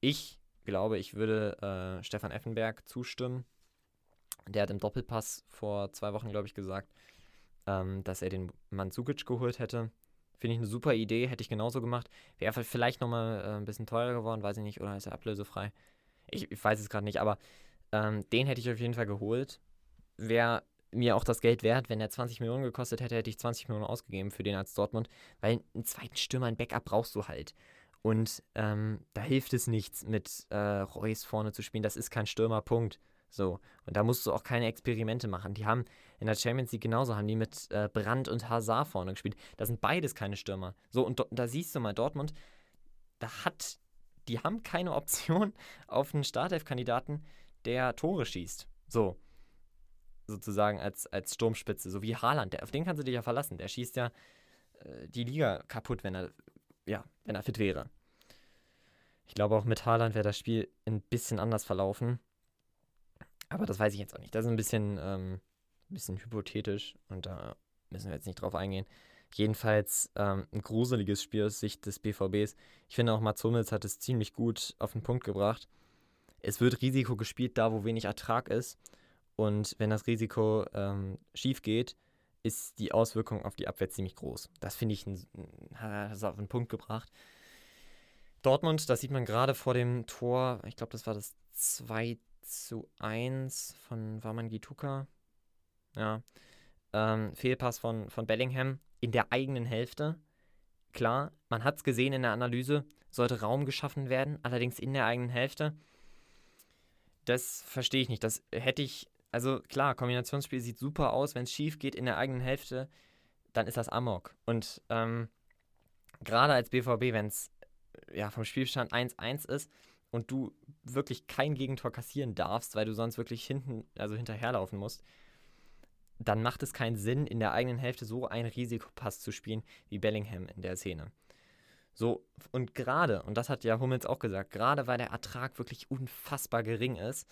Ich glaube, ich würde äh, Stefan Effenberg zustimmen. Der hat im Doppelpass vor zwei Wochen, glaube ich, gesagt, ähm, dass er den Mandzukic geholt hätte. Finde ich eine super Idee, hätte ich genauso gemacht. Wäre vielleicht nochmal äh, ein bisschen teurer geworden, weiß ich nicht, oder ist er ablösefrei? Ich, ich weiß es gerade nicht, aber ähm, den hätte ich auf jeden Fall geholt. Wäre mir auch das Geld wert, wenn er 20 Millionen gekostet hätte, hätte ich 20 Millionen ausgegeben für den als Dortmund, weil einen zweiten Stürmer, ein Backup brauchst du halt. Und ähm, da hilft es nichts, mit äh, Reus vorne zu spielen. Das ist kein Stürmerpunkt. So. Und da musst du auch keine Experimente machen. Die haben in der Champions League genauso, haben die mit äh, Brandt und Hazard vorne gespielt. Das sind beides keine Stürmer. So, und da siehst du mal, Dortmund, da hat, die haben keine Option auf einen Startelf-Kandidaten, der Tore schießt. So. Sozusagen als, als Sturmspitze. So wie Haaland, der, auf den kannst du dich ja verlassen. Der schießt ja äh, die Liga kaputt, wenn er, ja, wenn er fit wäre. Ich glaube, auch mit Haaland wäre das Spiel ein bisschen anders verlaufen. Aber das weiß ich jetzt auch nicht. Das ist ein bisschen, ähm, ein bisschen hypothetisch und da müssen wir jetzt nicht drauf eingehen. Jedenfalls ähm, ein gruseliges Spiel aus Sicht des BVBs. Ich finde auch Mats Hummels hat es ziemlich gut auf den Punkt gebracht. Es wird Risiko gespielt, da wo wenig Ertrag ist. Und wenn das Risiko ähm, schief geht, ist die Auswirkung auf die Abwehr ziemlich groß. Das finde ich, ein, hat es auf den Punkt gebracht. Dortmund, das sieht man gerade vor dem Tor, ich glaube, das war das 2 zu 1 von Waman Gituka. Ja. Ähm, Fehlpass von, von Bellingham in der eigenen Hälfte. Klar, man hat es gesehen in der Analyse, sollte Raum geschaffen werden, allerdings in der eigenen Hälfte. Das verstehe ich nicht. Das hätte ich, also klar, Kombinationsspiel sieht super aus. Wenn es schief geht in der eigenen Hälfte, dann ist das Amok. Und ähm, gerade als BVB, wenn es ja, vom Spielstand 1-1 ist, und du wirklich kein Gegentor kassieren darfst, weil du sonst wirklich hinten, also hinterherlaufen musst, dann macht es keinen Sinn, in der eigenen Hälfte so einen Risikopass zu spielen wie Bellingham in der Szene. So, und gerade, und das hat ja Hummels auch gesagt, gerade weil der Ertrag wirklich unfassbar gering ist,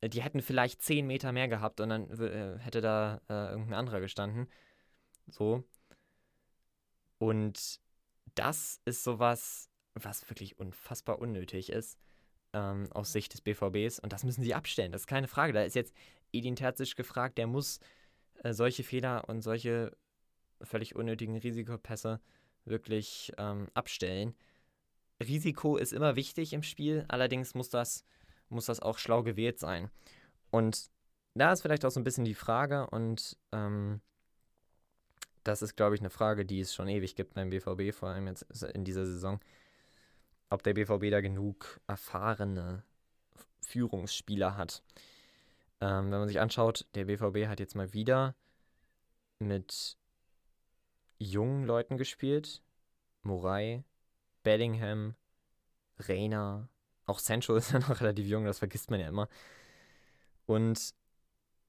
äh, die hätten vielleicht 10 Meter mehr gehabt und dann äh, hätte da äh, irgendein anderer gestanden. So. Und das ist sowas, was wirklich unfassbar unnötig ist ähm, aus Sicht des BVBs. Und das müssen sie abstellen, das ist keine Frage. Da ist jetzt Edin Terzic gefragt, der muss äh, solche Fehler und solche völlig unnötigen Risikopässe wirklich ähm, abstellen. Risiko ist immer wichtig im Spiel, allerdings muss das, muss das auch schlau gewählt sein. Und da ist vielleicht auch so ein bisschen die Frage, und ähm, das ist, glaube ich, eine Frage, die es schon ewig gibt beim BVB, vor allem jetzt in dieser Saison ob der BVB da genug erfahrene Führungsspieler hat. Ähm, wenn man sich anschaut, der BVB hat jetzt mal wieder mit jungen Leuten gespielt. Morai, Bellingham, Reina, auch Sancho ist ja noch relativ jung, das vergisst man ja immer. Und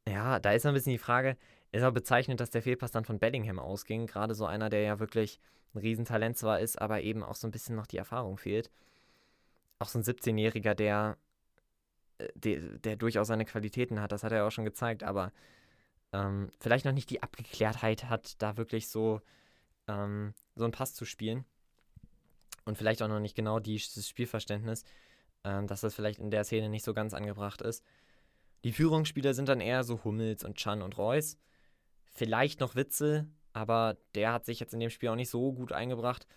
ja, da ist ein bisschen die Frage, ist auch bezeichnend, dass der Fehlpass dann von Bellingham ausging. Gerade so einer, der ja wirklich ein Riesentalent zwar ist, aber eben auch so ein bisschen noch die Erfahrung fehlt. Auch so ein 17-Jähriger, der, äh, der, der, durchaus seine Qualitäten hat, das hat er auch schon gezeigt, aber ähm, vielleicht noch nicht die Abgeklärtheit hat, da wirklich so, ähm, so einen Pass zu spielen. Und vielleicht auch noch nicht genau dieses Spielverständnis, ähm, dass das vielleicht in der Szene nicht so ganz angebracht ist. Die Führungsspieler sind dann eher so Hummels und Chan und Reus. Vielleicht noch Witzel, aber der hat sich jetzt in dem Spiel auch nicht so gut eingebracht.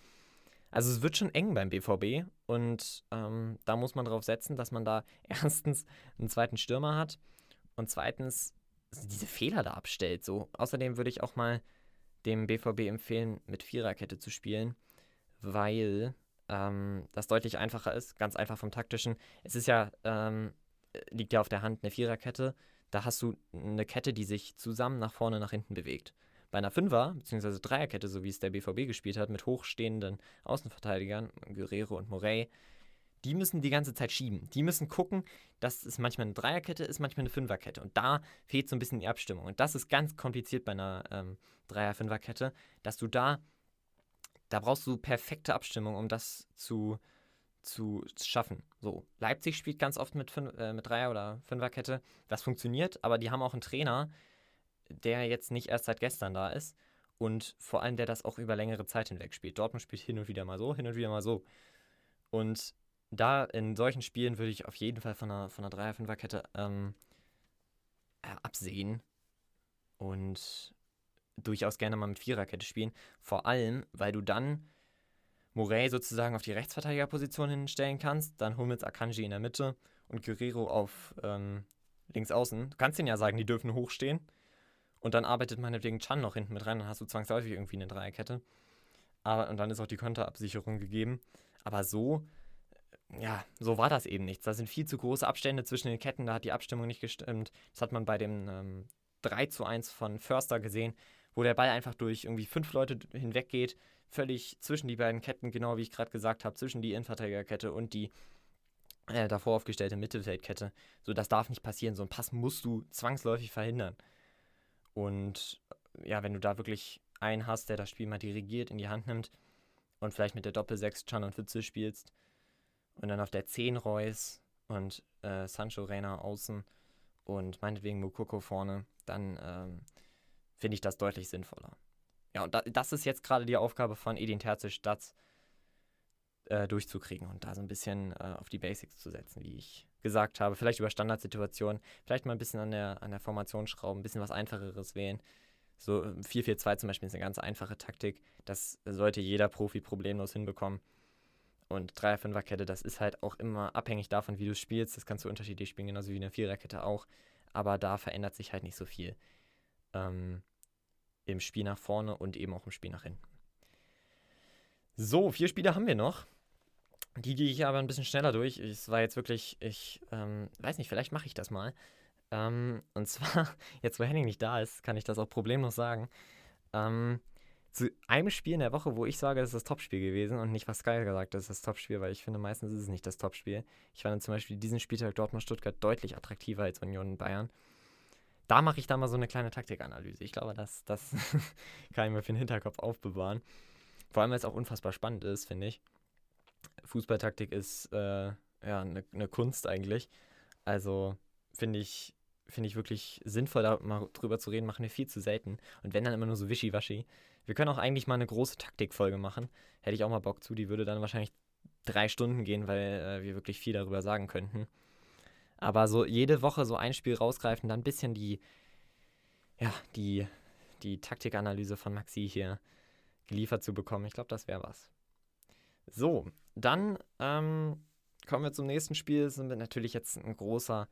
Also es wird schon eng beim BVB und ähm, da muss man darauf setzen, dass man da erstens einen zweiten Stürmer hat und zweitens diese Fehler da abstellt. So. Außerdem würde ich auch mal dem BVB empfehlen, mit Viererkette zu spielen, weil ähm, das deutlich einfacher ist, ganz einfach vom taktischen. Es ist ja, ähm, liegt ja auf der Hand eine Viererkette. Da hast du eine Kette, die sich zusammen nach vorne, nach hinten bewegt. Bei einer Fünfer- bzw. Dreierkette, so wie es der BVB gespielt hat, mit hochstehenden Außenverteidigern, Guerrero und Morey, die müssen die ganze Zeit schieben. Die müssen gucken, dass es manchmal eine Dreierkette ist, manchmal eine Fünferkette. Und da fehlt so ein bisschen die Abstimmung. Und das ist ganz kompliziert bei einer ähm, Dreier-Fünferkette, dass du da, da brauchst du perfekte Abstimmung, um das zu, zu schaffen. So, Leipzig spielt ganz oft mit, äh, mit Dreier- oder Fünferkette. Das funktioniert, aber die haben auch einen Trainer, der jetzt nicht erst seit gestern da ist. und vor allem der das auch über längere Zeit hinweg spielt. Dortmund spielt hin und wieder mal so, hin und wieder mal so. Und da in solchen Spielen würde ich auf jeden Fall von einer, von einer Dreier-Fünfer-Kette ähm, äh, absehen und durchaus gerne mal mit Viererkette spielen. Vor allem, weil du dann Morey sozusagen auf die Rechtsverteidigerposition hinstellen kannst, dann Hummels Akanji in der Mitte und Guerrero auf ähm, links außen. Du kannst denen ja sagen, die dürfen hochstehen. Und dann arbeitet meinetwegen Chan noch hinten mit rein, dann hast du zwangsläufig irgendwie eine Dreierkette. Aber, und dann ist auch die Konterabsicherung gegeben. Aber so, ja, so war das eben nichts. Da sind viel zu große Abstände zwischen den Ketten, da hat die Abstimmung nicht gestimmt. Das hat man bei dem ähm, 3 zu 1 von Förster gesehen, wo der Ball einfach durch irgendwie fünf Leute hinweg geht, völlig zwischen die beiden Ketten, genau wie ich gerade gesagt habe, zwischen die Innenverteidigerkette und die äh, davor aufgestellte Mittelfeldkette. So, das darf nicht passieren. So ein Pass musst du zwangsläufig verhindern. Und ja, wenn du da wirklich einen hast, der das Spiel mal dirigiert, in die Hand nimmt und vielleicht mit der Doppel-6 Chan und Witze spielst und dann auf der 10 Reus und äh, Sancho Reina außen und meinetwegen Mukoko vorne, dann ähm, finde ich das deutlich sinnvoller. Ja, und da, das ist jetzt gerade die Aufgabe von Edin Terzic, das äh, durchzukriegen und da so ein bisschen äh, auf die Basics zu setzen, wie ich gesagt habe. Vielleicht über Standardsituationen, vielleicht mal ein bisschen an der, an der Formation schrauben, ein bisschen was Einfacheres wählen. So 4-4-2 zum Beispiel ist eine ganz einfache Taktik. Das sollte jeder Profi problemlos hinbekommen. Und 3-5er-Kette, das ist halt auch immer abhängig davon, wie du spielst. Das kannst du unterschiedlich spielen, genauso wie eine Viererkette auch. Aber da verändert sich halt nicht so viel. Ähm, Im Spiel nach vorne und eben auch im Spiel nach hinten. So, vier Spiele haben wir noch. Die gehe ich aber ein bisschen schneller durch. Es war jetzt wirklich, ich ähm, weiß nicht, vielleicht mache ich das mal. Ähm, und zwar, jetzt wo Henning nicht da ist, kann ich das auch problemlos sagen. Ähm, zu einem Spiel in der Woche, wo ich sage, das ist das Topspiel gewesen und nicht was Sky gesagt, das ist das Topspiel, weil ich finde, meistens ist es nicht das Topspiel. Ich fand zum Beispiel diesen Spieltag Dortmund-Stuttgart deutlich attraktiver als Union Bayern. Da mache ich da mal so eine kleine Taktikanalyse. Ich glaube, das, das kann ich mir für den Hinterkopf aufbewahren. Vor allem, weil es auch unfassbar spannend ist, finde ich. Fußballtaktik ist äh, ja eine ne Kunst eigentlich. Also finde ich, finde ich wirklich sinnvoll, da mal drüber zu reden, machen wir viel zu selten. Und wenn dann immer nur so wischiwaschi. Wir können auch eigentlich mal eine große Taktikfolge machen. Hätte ich auch mal Bock zu. Die würde dann wahrscheinlich drei Stunden gehen, weil äh, wir wirklich viel darüber sagen könnten. Aber so jede Woche so ein Spiel rausgreifen, dann ein bisschen die, ja, die, die Taktikanalyse von Maxi hier geliefert zu bekommen. Ich glaube, das wäre was. So, dann ähm, kommen wir zum nächsten Spiel. Das ist natürlich jetzt ein großer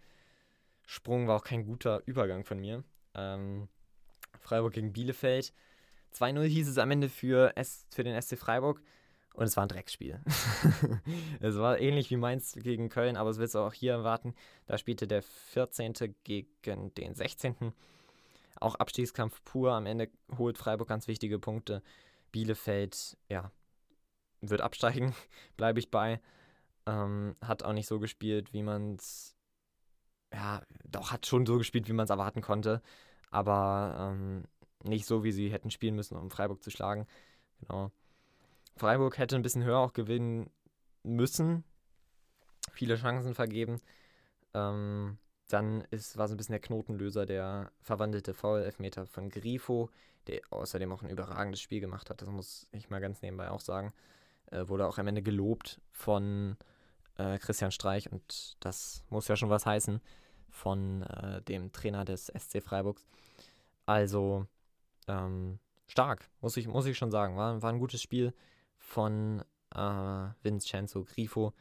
Sprung, war auch kein guter Übergang von mir. Ähm, Freiburg gegen Bielefeld. 2-0 hieß es am Ende für, S für den SC Freiburg. Und es war ein Drecksspiel. es war ähnlich wie Mainz gegen Köln, aber es wird auch hier erwarten. Da spielte der 14. gegen den 16. Auch Abstiegskampf pur. Am Ende holt Freiburg ganz wichtige Punkte. Bielefeld, ja, wird absteigen, bleibe ich bei. Ähm, hat auch nicht so gespielt, wie man es. Ja, doch, hat schon so gespielt, wie man es erwarten konnte. Aber ähm, nicht so, wie sie hätten spielen müssen, um Freiburg zu schlagen. Genau. Freiburg hätte ein bisschen höher auch gewinnen müssen. Viele Chancen vergeben. Ähm, dann ist, war so ein bisschen der Knotenlöser der verwandelte Foul-Elfmeter von Grifo, der außerdem auch ein überragendes Spiel gemacht hat. Das muss ich mal ganz nebenbei auch sagen äh, wurde auch am Ende gelobt von äh, Christian Streich und das muss ja schon was heißen von äh, dem Trainer des SC Freiburgs. Also ähm, stark, muss ich, muss ich schon sagen. War, war ein gutes Spiel von äh, Vincenzo Grifo.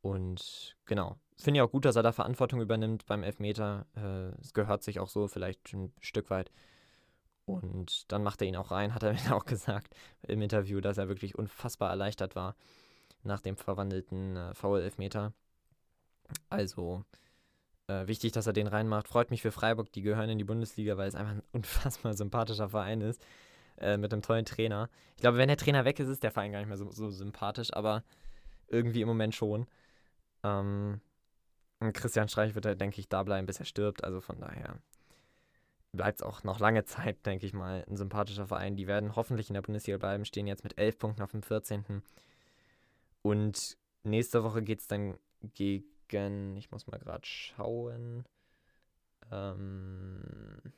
Und genau, finde ich auch gut, dass er da Verantwortung übernimmt beim Elfmeter. Äh, es gehört sich auch so vielleicht ein Stück weit. Und dann macht er ihn auch rein, hat er mir auch gesagt im Interview, dass er wirklich unfassbar erleichtert war nach dem verwandelten äh, Foul-Elfmeter. Also äh, wichtig, dass er den reinmacht. Freut mich für Freiburg, die gehören in die Bundesliga, weil es einfach ein unfassbar sympathischer Verein ist. Äh, mit einem tollen Trainer. Ich glaube, wenn der Trainer weg ist, ist der Verein gar nicht mehr so, so sympathisch, aber irgendwie im Moment schon. Ähm, Christian Streich wird, denke ich, da bleiben, bis er stirbt. Also von daher bleibt es auch noch lange Zeit, denke ich mal, ein sympathischer Verein. Die werden hoffentlich in der Bundesliga bleiben, stehen jetzt mit 11 Punkten auf dem 14. Und nächste Woche geht es dann gegen, ich muss mal gerade schauen, ähm,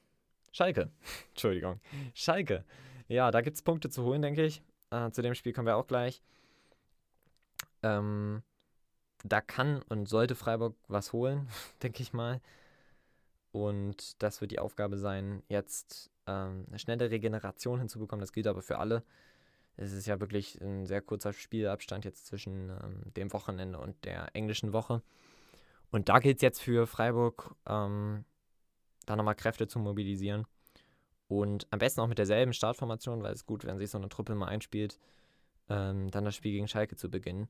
Schalke. Entschuldigung. Schalke. Ja, da gibt es Punkte zu holen, denke ich. Äh, zu dem Spiel kommen wir auch gleich. Ähm, da kann und sollte Freiburg was holen, denke ich mal. Und das wird die Aufgabe sein, jetzt ähm, eine schnelle Regeneration hinzubekommen. Das gilt aber für alle. Es ist ja wirklich ein sehr kurzer Spielabstand jetzt zwischen ähm, dem Wochenende und der englischen Woche. Und da gilt es jetzt für Freiburg, ähm, da nochmal Kräfte zu mobilisieren. Und am besten auch mit derselben Startformation, weil es gut, wenn sich so eine Truppe mal einspielt, ähm, dann das Spiel gegen Schalke zu beginnen.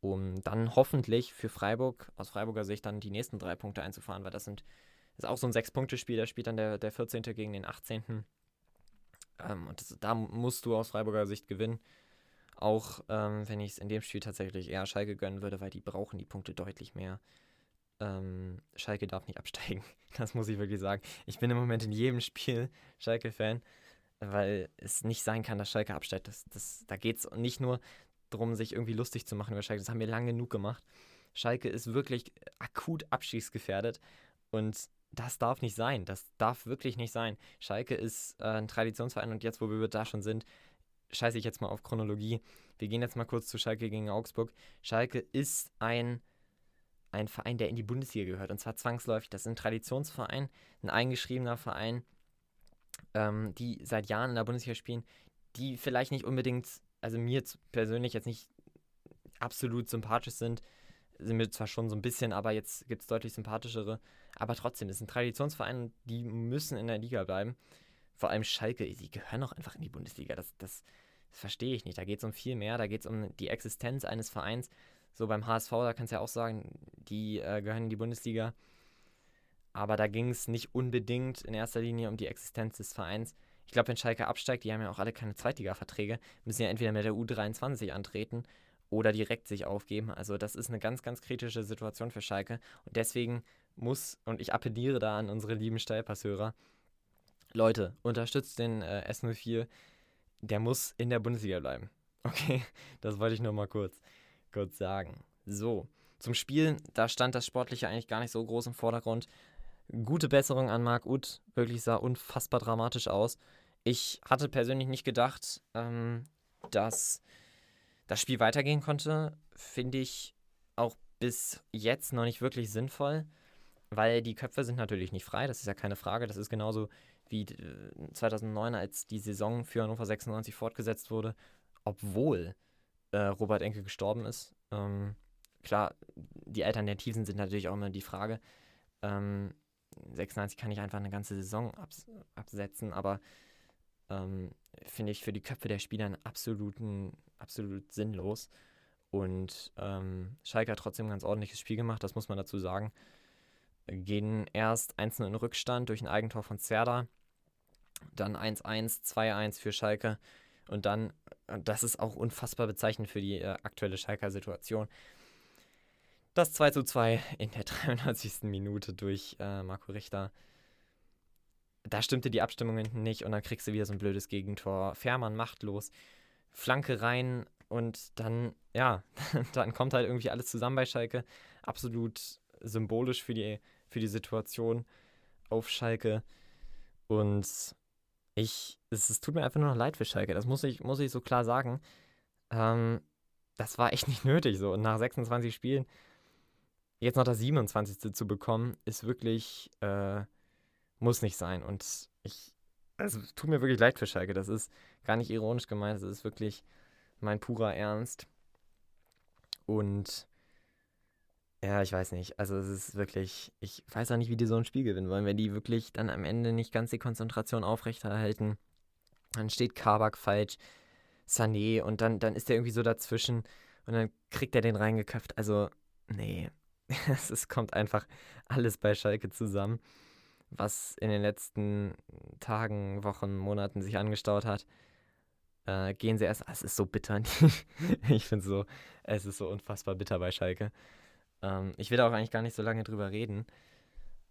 Um dann hoffentlich für Freiburg, aus Freiburger Sicht, dann die nächsten drei Punkte einzufahren, weil das sind ist auch so ein Sechs-Punkte-Spiel, da spielt dann der, der 14. gegen den 18. Ähm, und das, da musst du aus Freiburger Sicht gewinnen. Auch ähm, wenn ich es in dem Spiel tatsächlich eher Schalke gönnen würde, weil die brauchen die Punkte deutlich mehr. Ähm, Schalke darf nicht absteigen. Das muss ich wirklich sagen. Ich bin im Moment in jedem Spiel Schalke-Fan, weil es nicht sein kann, dass Schalke absteigt. Das, das, da geht es nicht nur darum, sich irgendwie lustig zu machen über Schalke. Das haben wir lange genug gemacht. Schalke ist wirklich akut abschießgefährdet und das darf nicht sein. Das darf wirklich nicht sein. Schalke ist äh, ein Traditionsverein und jetzt, wo wir da schon sind, scheiße ich jetzt mal auf Chronologie. Wir gehen jetzt mal kurz zu Schalke gegen Augsburg. Schalke ist ein, ein Verein, der in die Bundesliga gehört und zwar zwangsläufig. Das ist ein Traditionsverein, ein eingeschriebener Verein, ähm, die seit Jahren in der Bundesliga spielen, die vielleicht nicht unbedingt, also mir persönlich jetzt nicht absolut sympathisch sind. Sind mir zwar schon so ein bisschen, aber jetzt gibt es deutlich sympathischere. Aber trotzdem, das ist ein Traditionsverein, die müssen in der Liga bleiben. Vor allem Schalke, die gehören auch einfach in die Bundesliga. Das, das, das verstehe ich nicht. Da geht es um viel mehr. Da geht es um die Existenz eines Vereins. So beim HSV, da kannst du ja auch sagen, die äh, gehören in die Bundesliga. Aber da ging es nicht unbedingt in erster Linie um die Existenz des Vereins. Ich glaube, wenn Schalke absteigt, die haben ja auch alle keine Zweitliga-Verträge, müssen ja entweder mit der U23 antreten oder direkt sich aufgeben. Also das ist eine ganz, ganz kritische Situation für Schalke. Und deswegen muss, und ich appelliere da an unsere lieben Steilpasshörer, Leute, unterstützt den äh, S04, der muss in der Bundesliga bleiben. Okay, das wollte ich nur mal kurz, kurz sagen. So, zum Spiel, da stand das Sportliche eigentlich gar nicht so groß im Vordergrund. Gute Besserung an Marc Uth, wirklich sah unfassbar dramatisch aus. Ich hatte persönlich nicht gedacht, ähm, dass das Spiel weitergehen konnte. Finde ich auch bis jetzt noch nicht wirklich sinnvoll weil die Köpfe sind natürlich nicht frei, das ist ja keine Frage. Das ist genauso wie 2009, äh, als die Saison für Hannover 96 fortgesetzt wurde, obwohl äh, Robert Enke gestorben ist. Ähm, klar, die Alternativen sind natürlich auch immer die Frage. Ähm, 96 kann ich einfach eine ganze Saison abs absetzen, aber ähm, finde ich für die Köpfe der Spieler absoluten, absolut sinnlos. Und ähm, Schalke hat trotzdem ein ganz ordentliches Spiel gemacht, das muss man dazu sagen gehen erst 1-0 in Rückstand durch ein Eigentor von Zerda, dann 1-1, 2-1 für Schalke und dann, das ist auch unfassbar bezeichnend für die äh, aktuelle Schalker Situation, das 2-2 in der 93. Minute durch äh, Marco Richter. Da stimmte die Abstimmung hinten nicht und dann kriegst du wieder so ein blödes Gegentor. Fährmann machtlos, Flanke rein und dann, ja, dann kommt halt irgendwie alles zusammen bei Schalke. Absolut symbolisch für die für die Situation auf Schalke. Und ich, es, es, tut mir einfach nur noch leid für Schalke. Das muss ich, muss ich so klar sagen. Ähm, das war echt nicht nötig so. Und nach 26 Spielen jetzt noch das 27. zu bekommen, ist wirklich, äh, muss nicht sein. Und ich, also, es tut mir wirklich leid für Schalke. Das ist gar nicht ironisch gemeint. Das ist wirklich mein purer Ernst. Und ja, ich weiß nicht. Also es ist wirklich, ich weiß auch nicht, wie die so ein Spiel gewinnen wollen, wenn die wirklich dann am Ende nicht ganz die Konzentration aufrechterhalten. Dann steht Kabak falsch, Sané und dann, dann ist der irgendwie so dazwischen und dann kriegt er den reingeköpft. Also, nee, es kommt einfach alles bei Schalke zusammen, was in den letzten Tagen, Wochen, Monaten sich angestaut hat. Äh, gehen sie erst, es ist so bitter. ich finde so, es ist so unfassbar bitter bei Schalke. Ähm, ich will da auch eigentlich gar nicht so lange drüber reden.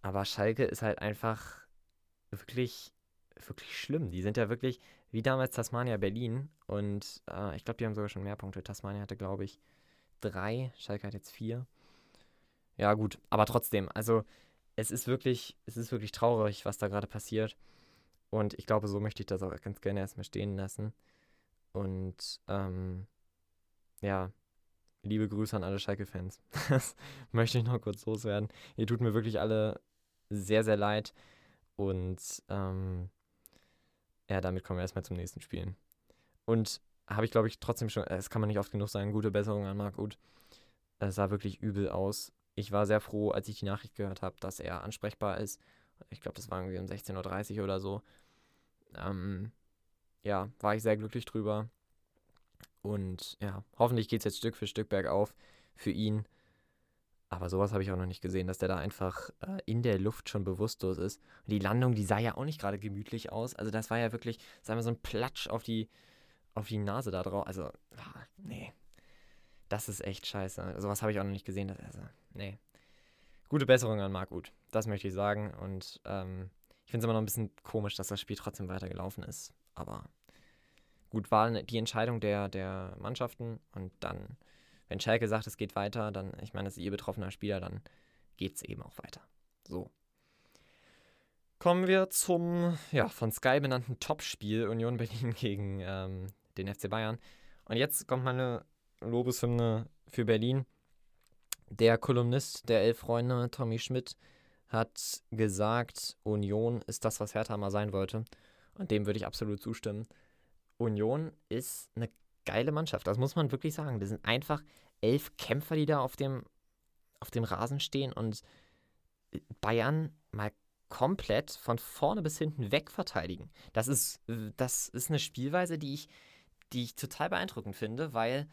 Aber Schalke ist halt einfach wirklich, wirklich schlimm. Die sind ja wirklich wie damals Tasmania Berlin. Und äh, ich glaube, die haben sogar schon mehr Punkte. Tasmania hatte, glaube ich, drei. Schalke hat jetzt vier. Ja, gut. Aber trotzdem, also es ist wirklich, es ist wirklich traurig, was da gerade passiert. Und ich glaube, so möchte ich das auch ganz gerne erstmal stehen lassen. Und ähm, ja, liebe Grüße an alle Schalke-Fans. Das möchte ich noch kurz loswerden. Ihr tut mir wirklich alle sehr, sehr leid. Und ähm, ja, damit kommen wir erstmal zum nächsten Spielen. Und habe ich, glaube ich, trotzdem schon, es kann man nicht oft genug sagen, gute Besserung an Marc Uth. Es sah wirklich übel aus. Ich war sehr froh, als ich die Nachricht gehört habe, dass er ansprechbar ist. Ich glaube, das war irgendwie um 16.30 Uhr oder so. Ähm, ja, war ich sehr glücklich drüber. Und ja, hoffentlich geht es jetzt Stück für Stück bergauf für ihn. Aber sowas habe ich auch noch nicht gesehen, dass der da einfach äh, in der Luft schon bewusstlos ist. Und die Landung, die sah ja auch nicht gerade gemütlich aus. Also das war ja wirklich, sagen wir so ein Platsch auf die, auf die Nase da drauf. Also, ah, nee. Das ist echt scheiße. Sowas habe ich auch noch nicht gesehen. Also, nee. Gute Besserung an Marc Uth. Das möchte ich sagen. Und ähm, ich finde es immer noch ein bisschen komisch, dass das Spiel trotzdem weitergelaufen ist. Aber gut, war die Entscheidung der, der Mannschaften. Und dann wenn Schalke sagt, es geht weiter, dann, ich meine, das ist ihr betroffener Spieler, dann geht es eben auch weiter. So. Kommen wir zum, ja, von Sky benannten Topspiel Union Berlin gegen ähm, den FC Bayern. Und jetzt kommt meine Lobeshymne für Berlin. Der Kolumnist der Elf Freunde, Tommy Schmidt, hat gesagt, Union ist das, was Hertha mal sein wollte. Und dem würde ich absolut zustimmen. Union ist eine geile Mannschaft. Das muss man wirklich sagen. Das sind einfach elf Kämpfer, die da auf dem, auf dem Rasen stehen und Bayern mal komplett von vorne bis hinten weg verteidigen. Das ist, das ist eine Spielweise, die ich, die ich total beeindruckend finde, weil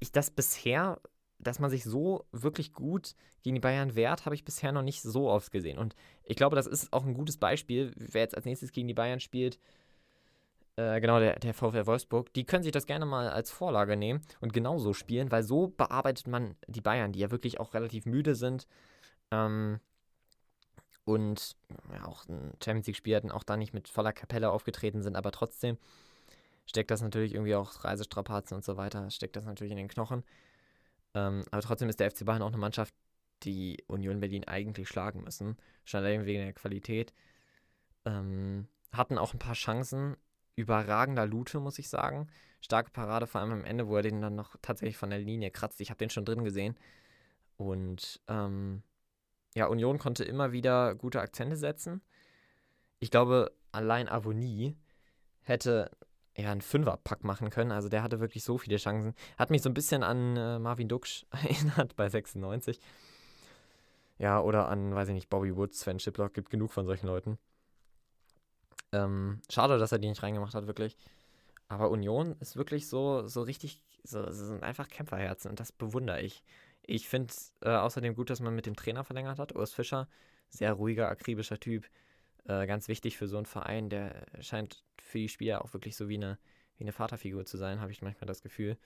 ich das bisher, dass man sich so wirklich gut gegen die Bayern wehrt, habe ich bisher noch nicht so oft gesehen. Und ich glaube, das ist auch ein gutes Beispiel, wer jetzt als nächstes gegen die Bayern spielt, äh, genau, der, der VfL Wolfsburg, die können sich das gerne mal als Vorlage nehmen und genauso spielen, weil so bearbeitet man die Bayern, die ja wirklich auch relativ müde sind. Ähm, und ja, auch ein Champions League-Spiel hatten, auch da nicht mit voller Kapelle aufgetreten sind, aber trotzdem steckt das natürlich irgendwie auch Reisestrapazen und so weiter, steckt das natürlich in den Knochen. Ähm, aber trotzdem ist der FC Bayern auch eine Mannschaft, die Union Berlin eigentlich schlagen müssen, schon allein wegen der Qualität. Ähm, hatten auch ein paar Chancen, überragender Lute, muss ich sagen. Starke Parade, vor allem am Ende, wo er den dann noch tatsächlich von der Linie kratzt. Ich habe den schon drin gesehen. Und ähm, ja, Union konnte immer wieder gute Akzente setzen. Ich glaube, allein Avonie hätte ja einen Fünferpack machen können. Also der hatte wirklich so viele Chancen. Hat mich so ein bisschen an äh, Marvin Duksch erinnert bei 96. Ja, oder an, weiß ich nicht, Bobby Woods, Sven Schiplock, gibt genug von solchen Leuten. Ähm, schade, dass er die nicht reingemacht hat, wirklich. Aber Union ist wirklich so, so richtig, so, so sind einfach Kämpferherzen und das bewundere ich. Ich finde es äh, außerdem gut, dass man mit dem Trainer verlängert hat, Urs Fischer. Sehr ruhiger, akribischer Typ. Äh, ganz wichtig für so einen Verein, der scheint für die Spieler auch wirklich so wie eine, wie eine Vaterfigur zu sein, habe ich manchmal das Gefühl.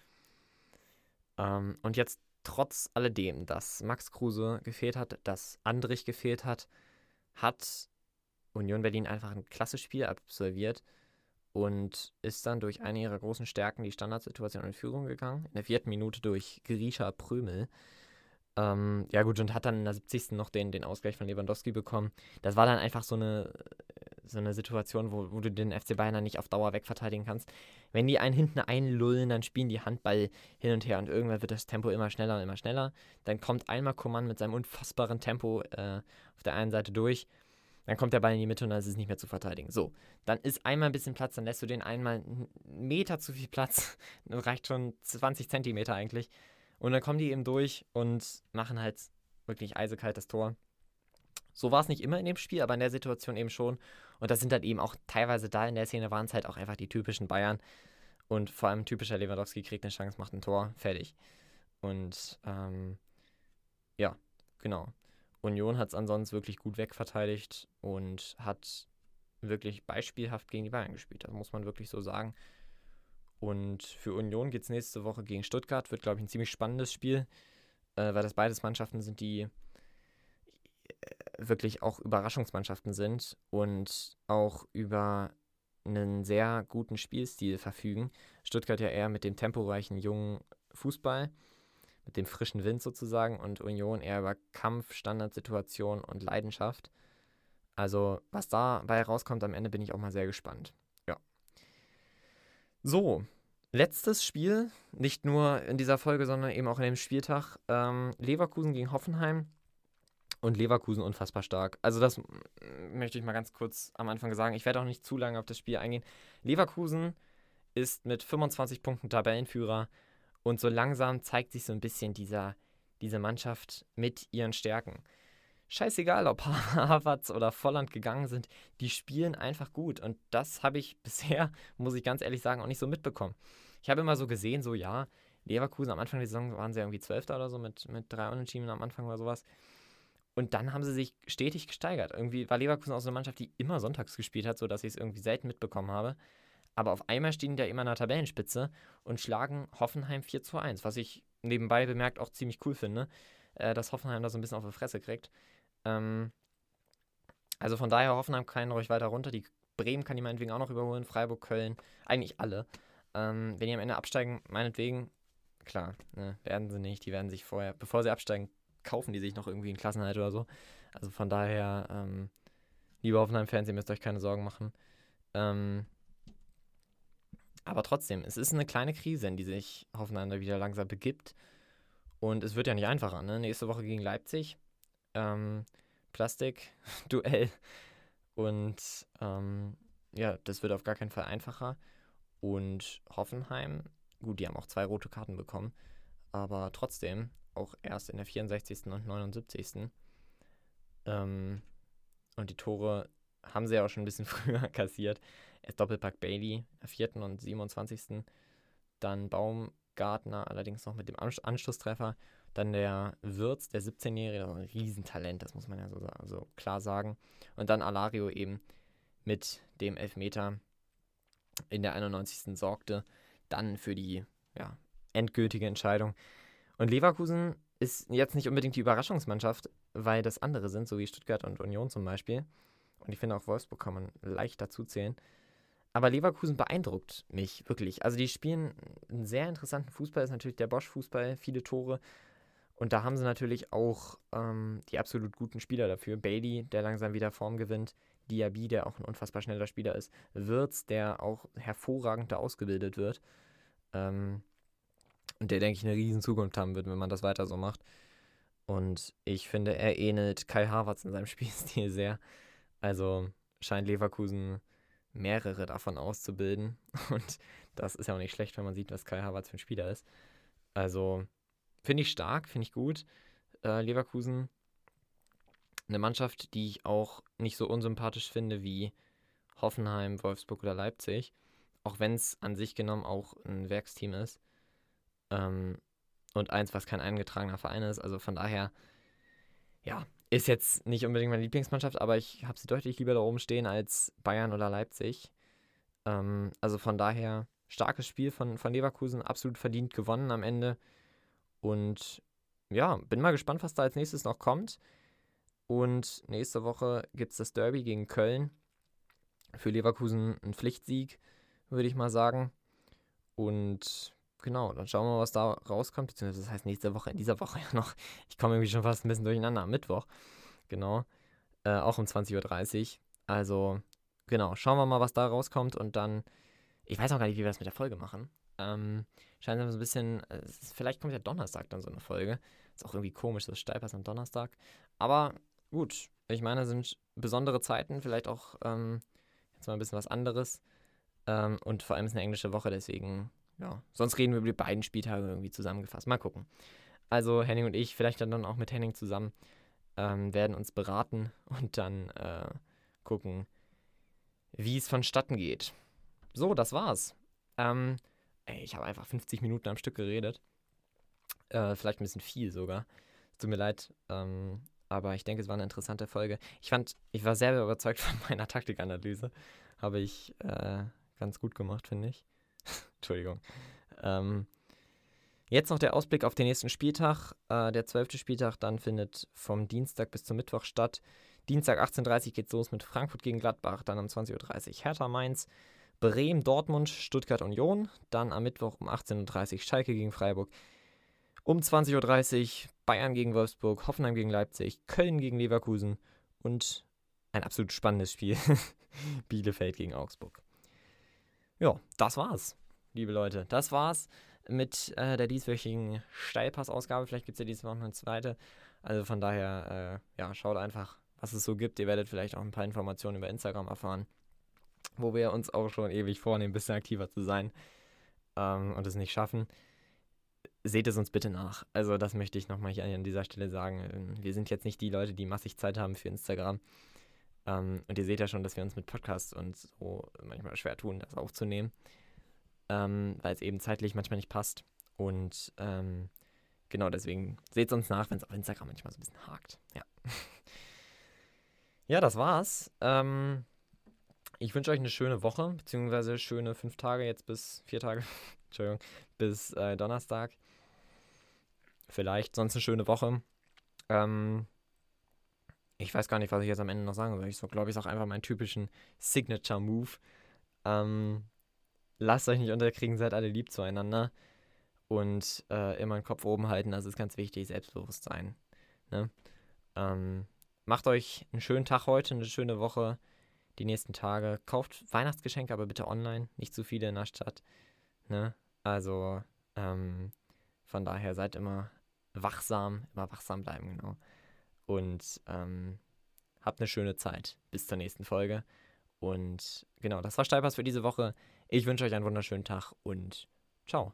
Ähm, und jetzt trotz alledem, dass Max Kruse gefehlt hat, dass Andrich gefehlt hat, hat Union Berlin einfach ein klasse Spiel absolviert und ist dann durch eine ihrer großen Stärken die Standardsituation in Führung gegangen. In der vierten Minute durch Grisha Prömel. Ähm, ja gut, und hat dann in der 70. noch den, den Ausgleich von Lewandowski bekommen. Das war dann einfach so eine, so eine Situation, wo, wo du den FC Bayern nicht auf Dauer wegverteidigen kannst. Wenn die einen hinten einlullen, dann spielen die Handball hin und her und irgendwann wird das Tempo immer schneller und immer schneller. Dann kommt einmal Coman mit seinem unfassbaren Tempo äh, auf der einen Seite durch dann kommt der Ball in die Mitte und dann ist es nicht mehr zu verteidigen. So, dann ist einmal ein bisschen Platz, dann lässt du den einmal einen Meter zu viel Platz. Das reicht schon 20 Zentimeter eigentlich. Und dann kommen die eben durch und machen halt wirklich eisekalt das Tor. So war es nicht immer in dem Spiel, aber in der Situation eben schon. Und das sind dann eben auch teilweise da in der Szene waren es halt auch einfach die typischen Bayern. Und vor allem typischer Lewandowski kriegt eine Chance, macht ein Tor, fertig. Und ähm, ja, genau. Union hat es ansonsten wirklich gut wegverteidigt und hat wirklich beispielhaft gegen die Bayern gespielt. Das muss man wirklich so sagen. Und für Union geht es nächste Woche gegen Stuttgart. Wird, glaube ich, ein ziemlich spannendes Spiel, äh, weil das beides Mannschaften sind, die äh, wirklich auch Überraschungsmannschaften sind und auch über einen sehr guten Spielstil verfügen. Stuttgart ja eher mit dem temporeichen jungen Fußball mit dem frischen Wind sozusagen und Union eher über Kampf, Standardsituation und Leidenschaft. Also, was dabei rauskommt am Ende, bin ich auch mal sehr gespannt. Ja. So, letztes Spiel, nicht nur in dieser Folge, sondern eben auch in dem Spieltag. Ähm, Leverkusen gegen Hoffenheim und Leverkusen unfassbar stark. Also, das möchte ich mal ganz kurz am Anfang sagen. Ich werde auch nicht zu lange auf das Spiel eingehen. Leverkusen ist mit 25 Punkten Tabellenführer und so langsam zeigt sich so ein bisschen dieser, diese Mannschaft mit ihren Stärken. Scheißegal, ob Havertz oder Volland gegangen sind, die spielen einfach gut. Und das habe ich bisher, muss ich ganz ehrlich sagen, auch nicht so mitbekommen. Ich habe immer so gesehen, so ja, Leverkusen am Anfang der Saison waren sie irgendwie Zwölfter oder so mit, mit drei Unentschieden am Anfang oder sowas. Und dann haben sie sich stetig gesteigert. Irgendwie war Leverkusen auch so eine Mannschaft, die immer sonntags gespielt hat, sodass ich es irgendwie selten mitbekommen habe. Aber auf einmal stehen die ja immer an der Tabellenspitze und schlagen Hoffenheim 4 zu 1, was ich nebenbei bemerkt auch ziemlich cool finde, äh, dass Hoffenheim da so ein bisschen auf die Fresse kriegt. Ähm, also von daher Hoffenheim kann ruhig weiter runter. Die Bremen kann die meinetwegen auch noch überholen, Freiburg, Köln, eigentlich alle. Ähm, wenn die am Ende absteigen, meinetwegen, klar, ne, werden sie nicht. Die werden sich vorher, bevor sie absteigen, kaufen die sich noch irgendwie einen Klassenhalt oder so. Also von daher, ähm, liebe Hoffenheim-Fans, ihr müsst euch keine Sorgen machen. Ähm, aber trotzdem, es ist eine kleine Krise, in die sich Hoffenheim wieder langsam begibt. Und es wird ja nicht einfacher. Ne? Nächste Woche gegen Leipzig. Ähm, Plastik-Duell. Und ähm, ja, das wird auf gar keinen Fall einfacher. Und Hoffenheim, gut, die haben auch zwei rote Karten bekommen. Aber trotzdem, auch erst in der 64. und 79. Ähm, und die Tore haben sie ja auch schon ein bisschen früher kassiert. Erst Doppelpack Bailey, der 4. und 27. Dann Baumgartner, allerdings noch mit dem Anschlusstreffer. Dann der Wirtz, der 17-Jährige, ein Riesentalent, das muss man ja so, so klar sagen. Und dann Alario eben mit dem Elfmeter in der 91. sorgte dann für die ja, endgültige Entscheidung. Und Leverkusen ist jetzt nicht unbedingt die Überraschungsmannschaft, weil das andere sind, so wie Stuttgart und Union zum Beispiel. Und ich finde auch Wolfsburg kann man leicht dazu zählen. Aber Leverkusen beeindruckt mich wirklich. Also die spielen einen sehr interessanten Fußball, ist natürlich der Bosch-Fußball, viele Tore. Und da haben sie natürlich auch ähm, die absolut guten Spieler dafür. Bailey, der langsam wieder Form gewinnt. Diaby, der auch ein unfassbar schneller Spieler ist. Wirtz, der auch hervorragend da ausgebildet wird. Ähm, und der, denke ich, eine riesen Zukunft haben wird, wenn man das weiter so macht. Und ich finde, er ähnelt Kai Havertz in seinem Spielstil sehr. Also scheint Leverkusen mehrere davon auszubilden. Und das ist ja auch nicht schlecht, wenn man sieht, was Kai Havertz für ein Spieler ist. Also finde ich stark, finde ich gut. Äh, Leverkusen, eine Mannschaft, die ich auch nicht so unsympathisch finde wie Hoffenheim, Wolfsburg oder Leipzig. Auch wenn es an sich genommen auch ein Werksteam ist. Ähm, und eins, was kein eingetragener Verein ist. Also von daher, ja, ist jetzt nicht unbedingt meine Lieblingsmannschaft, aber ich habe sie deutlich lieber da oben stehen als Bayern oder Leipzig. Ähm, also von daher, starkes Spiel von, von Leverkusen, absolut verdient gewonnen am Ende. Und ja, bin mal gespannt, was da als nächstes noch kommt. Und nächste Woche gibt es das Derby gegen Köln. Für Leverkusen ein Pflichtsieg, würde ich mal sagen. Und Genau, dann schauen wir mal, was da rauskommt. Beziehungsweise das heißt nächste Woche, in dieser Woche ja noch. Ich komme irgendwie schon fast ein bisschen durcheinander am Mittwoch. Genau. Äh, auch um 20.30 Uhr. Also, genau, schauen wir mal, was da rauskommt. Und dann, ich weiß auch gar nicht, wie wir das mit der Folge machen. Ähm, scheint so ein bisschen, äh, vielleicht kommt ja Donnerstag dann so eine Folge. Ist auch irgendwie komisch, dass Steipers am Donnerstag. Aber gut, ich meine, es sind besondere Zeiten, vielleicht auch ähm, jetzt mal ein bisschen was anderes. Ähm, und vor allem ist eine englische Woche, deswegen ja, sonst reden wir über die beiden Spieltage irgendwie zusammengefasst. Mal gucken. Also Henning und ich, vielleicht dann auch mit Henning zusammen, ähm, werden uns beraten und dann äh, gucken, wie es vonstatten geht. So, das war's. Ähm, ey, ich habe einfach 50 Minuten am Stück geredet. Äh, vielleicht ein bisschen viel sogar. Tut mir leid. Ähm, aber ich denke, es war eine interessante Folge. Ich fand, ich war sehr überzeugt von meiner Taktikanalyse. Habe ich äh, ganz gut gemacht, finde ich. Entschuldigung. Ähm, jetzt noch der Ausblick auf den nächsten Spieltag. Äh, der zwölfte Spieltag dann findet vom Dienstag bis zum Mittwoch statt. Dienstag 18.30 Uhr geht es los mit Frankfurt gegen Gladbach, dann um 20.30 Uhr Hertha Mainz, Bremen, Dortmund, Stuttgart Union, dann am Mittwoch um 18.30 Uhr Schalke gegen Freiburg, um 20.30 Uhr Bayern gegen Wolfsburg, Hoffenheim gegen Leipzig, Köln gegen Leverkusen und ein absolut spannendes Spiel. Bielefeld gegen Augsburg. Ja, das war's, liebe Leute. Das war's mit äh, der dieswöchigen Steilpass-Ausgabe. Vielleicht gibt es ja dieses Mal noch eine zweite. Also von daher, äh, ja, schaut einfach, was es so gibt. Ihr werdet vielleicht auch ein paar Informationen über Instagram erfahren, wo wir uns auch schon ewig vornehmen, ein bisschen aktiver zu sein ähm, und es nicht schaffen. Seht es uns bitte nach. Also das möchte ich nochmal hier an dieser Stelle sagen. Ähm, wir sind jetzt nicht die Leute, die massig Zeit haben für Instagram. Ähm, und ihr seht ja schon, dass wir uns mit Podcasts und so manchmal schwer tun, das aufzunehmen ähm, weil es eben zeitlich manchmal nicht passt. Und ähm, genau deswegen seht uns nach, wenn es auf Instagram manchmal so ein bisschen hakt. Ja, ja das war's. Ähm, ich wünsche euch eine schöne Woche, beziehungsweise schöne fünf Tage, jetzt bis vier Tage, Entschuldigung, bis äh, Donnerstag. Vielleicht sonst eine schöne Woche. Ähm, ich weiß gar nicht, was ich jetzt am Ende noch sagen soll. Ich so, glaube ich, ist auch einfach meinen typischen Signature-Move. Ähm, lasst euch nicht unterkriegen, seid alle lieb zueinander. Und äh, immer den Kopf oben halten, das ist ganz wichtig, Selbstbewusstsein. Ne? Ähm, macht euch einen schönen Tag heute, eine schöne Woche, die nächsten Tage. Kauft Weihnachtsgeschenke, aber bitte online, nicht zu viele in der Stadt. Ne? Also ähm, von daher seid immer wachsam, immer wachsam bleiben, genau. Und ähm, habt eine schöne Zeit. Bis zur nächsten Folge. Und genau, das war Steilpass für diese Woche. Ich wünsche euch einen wunderschönen Tag und ciao.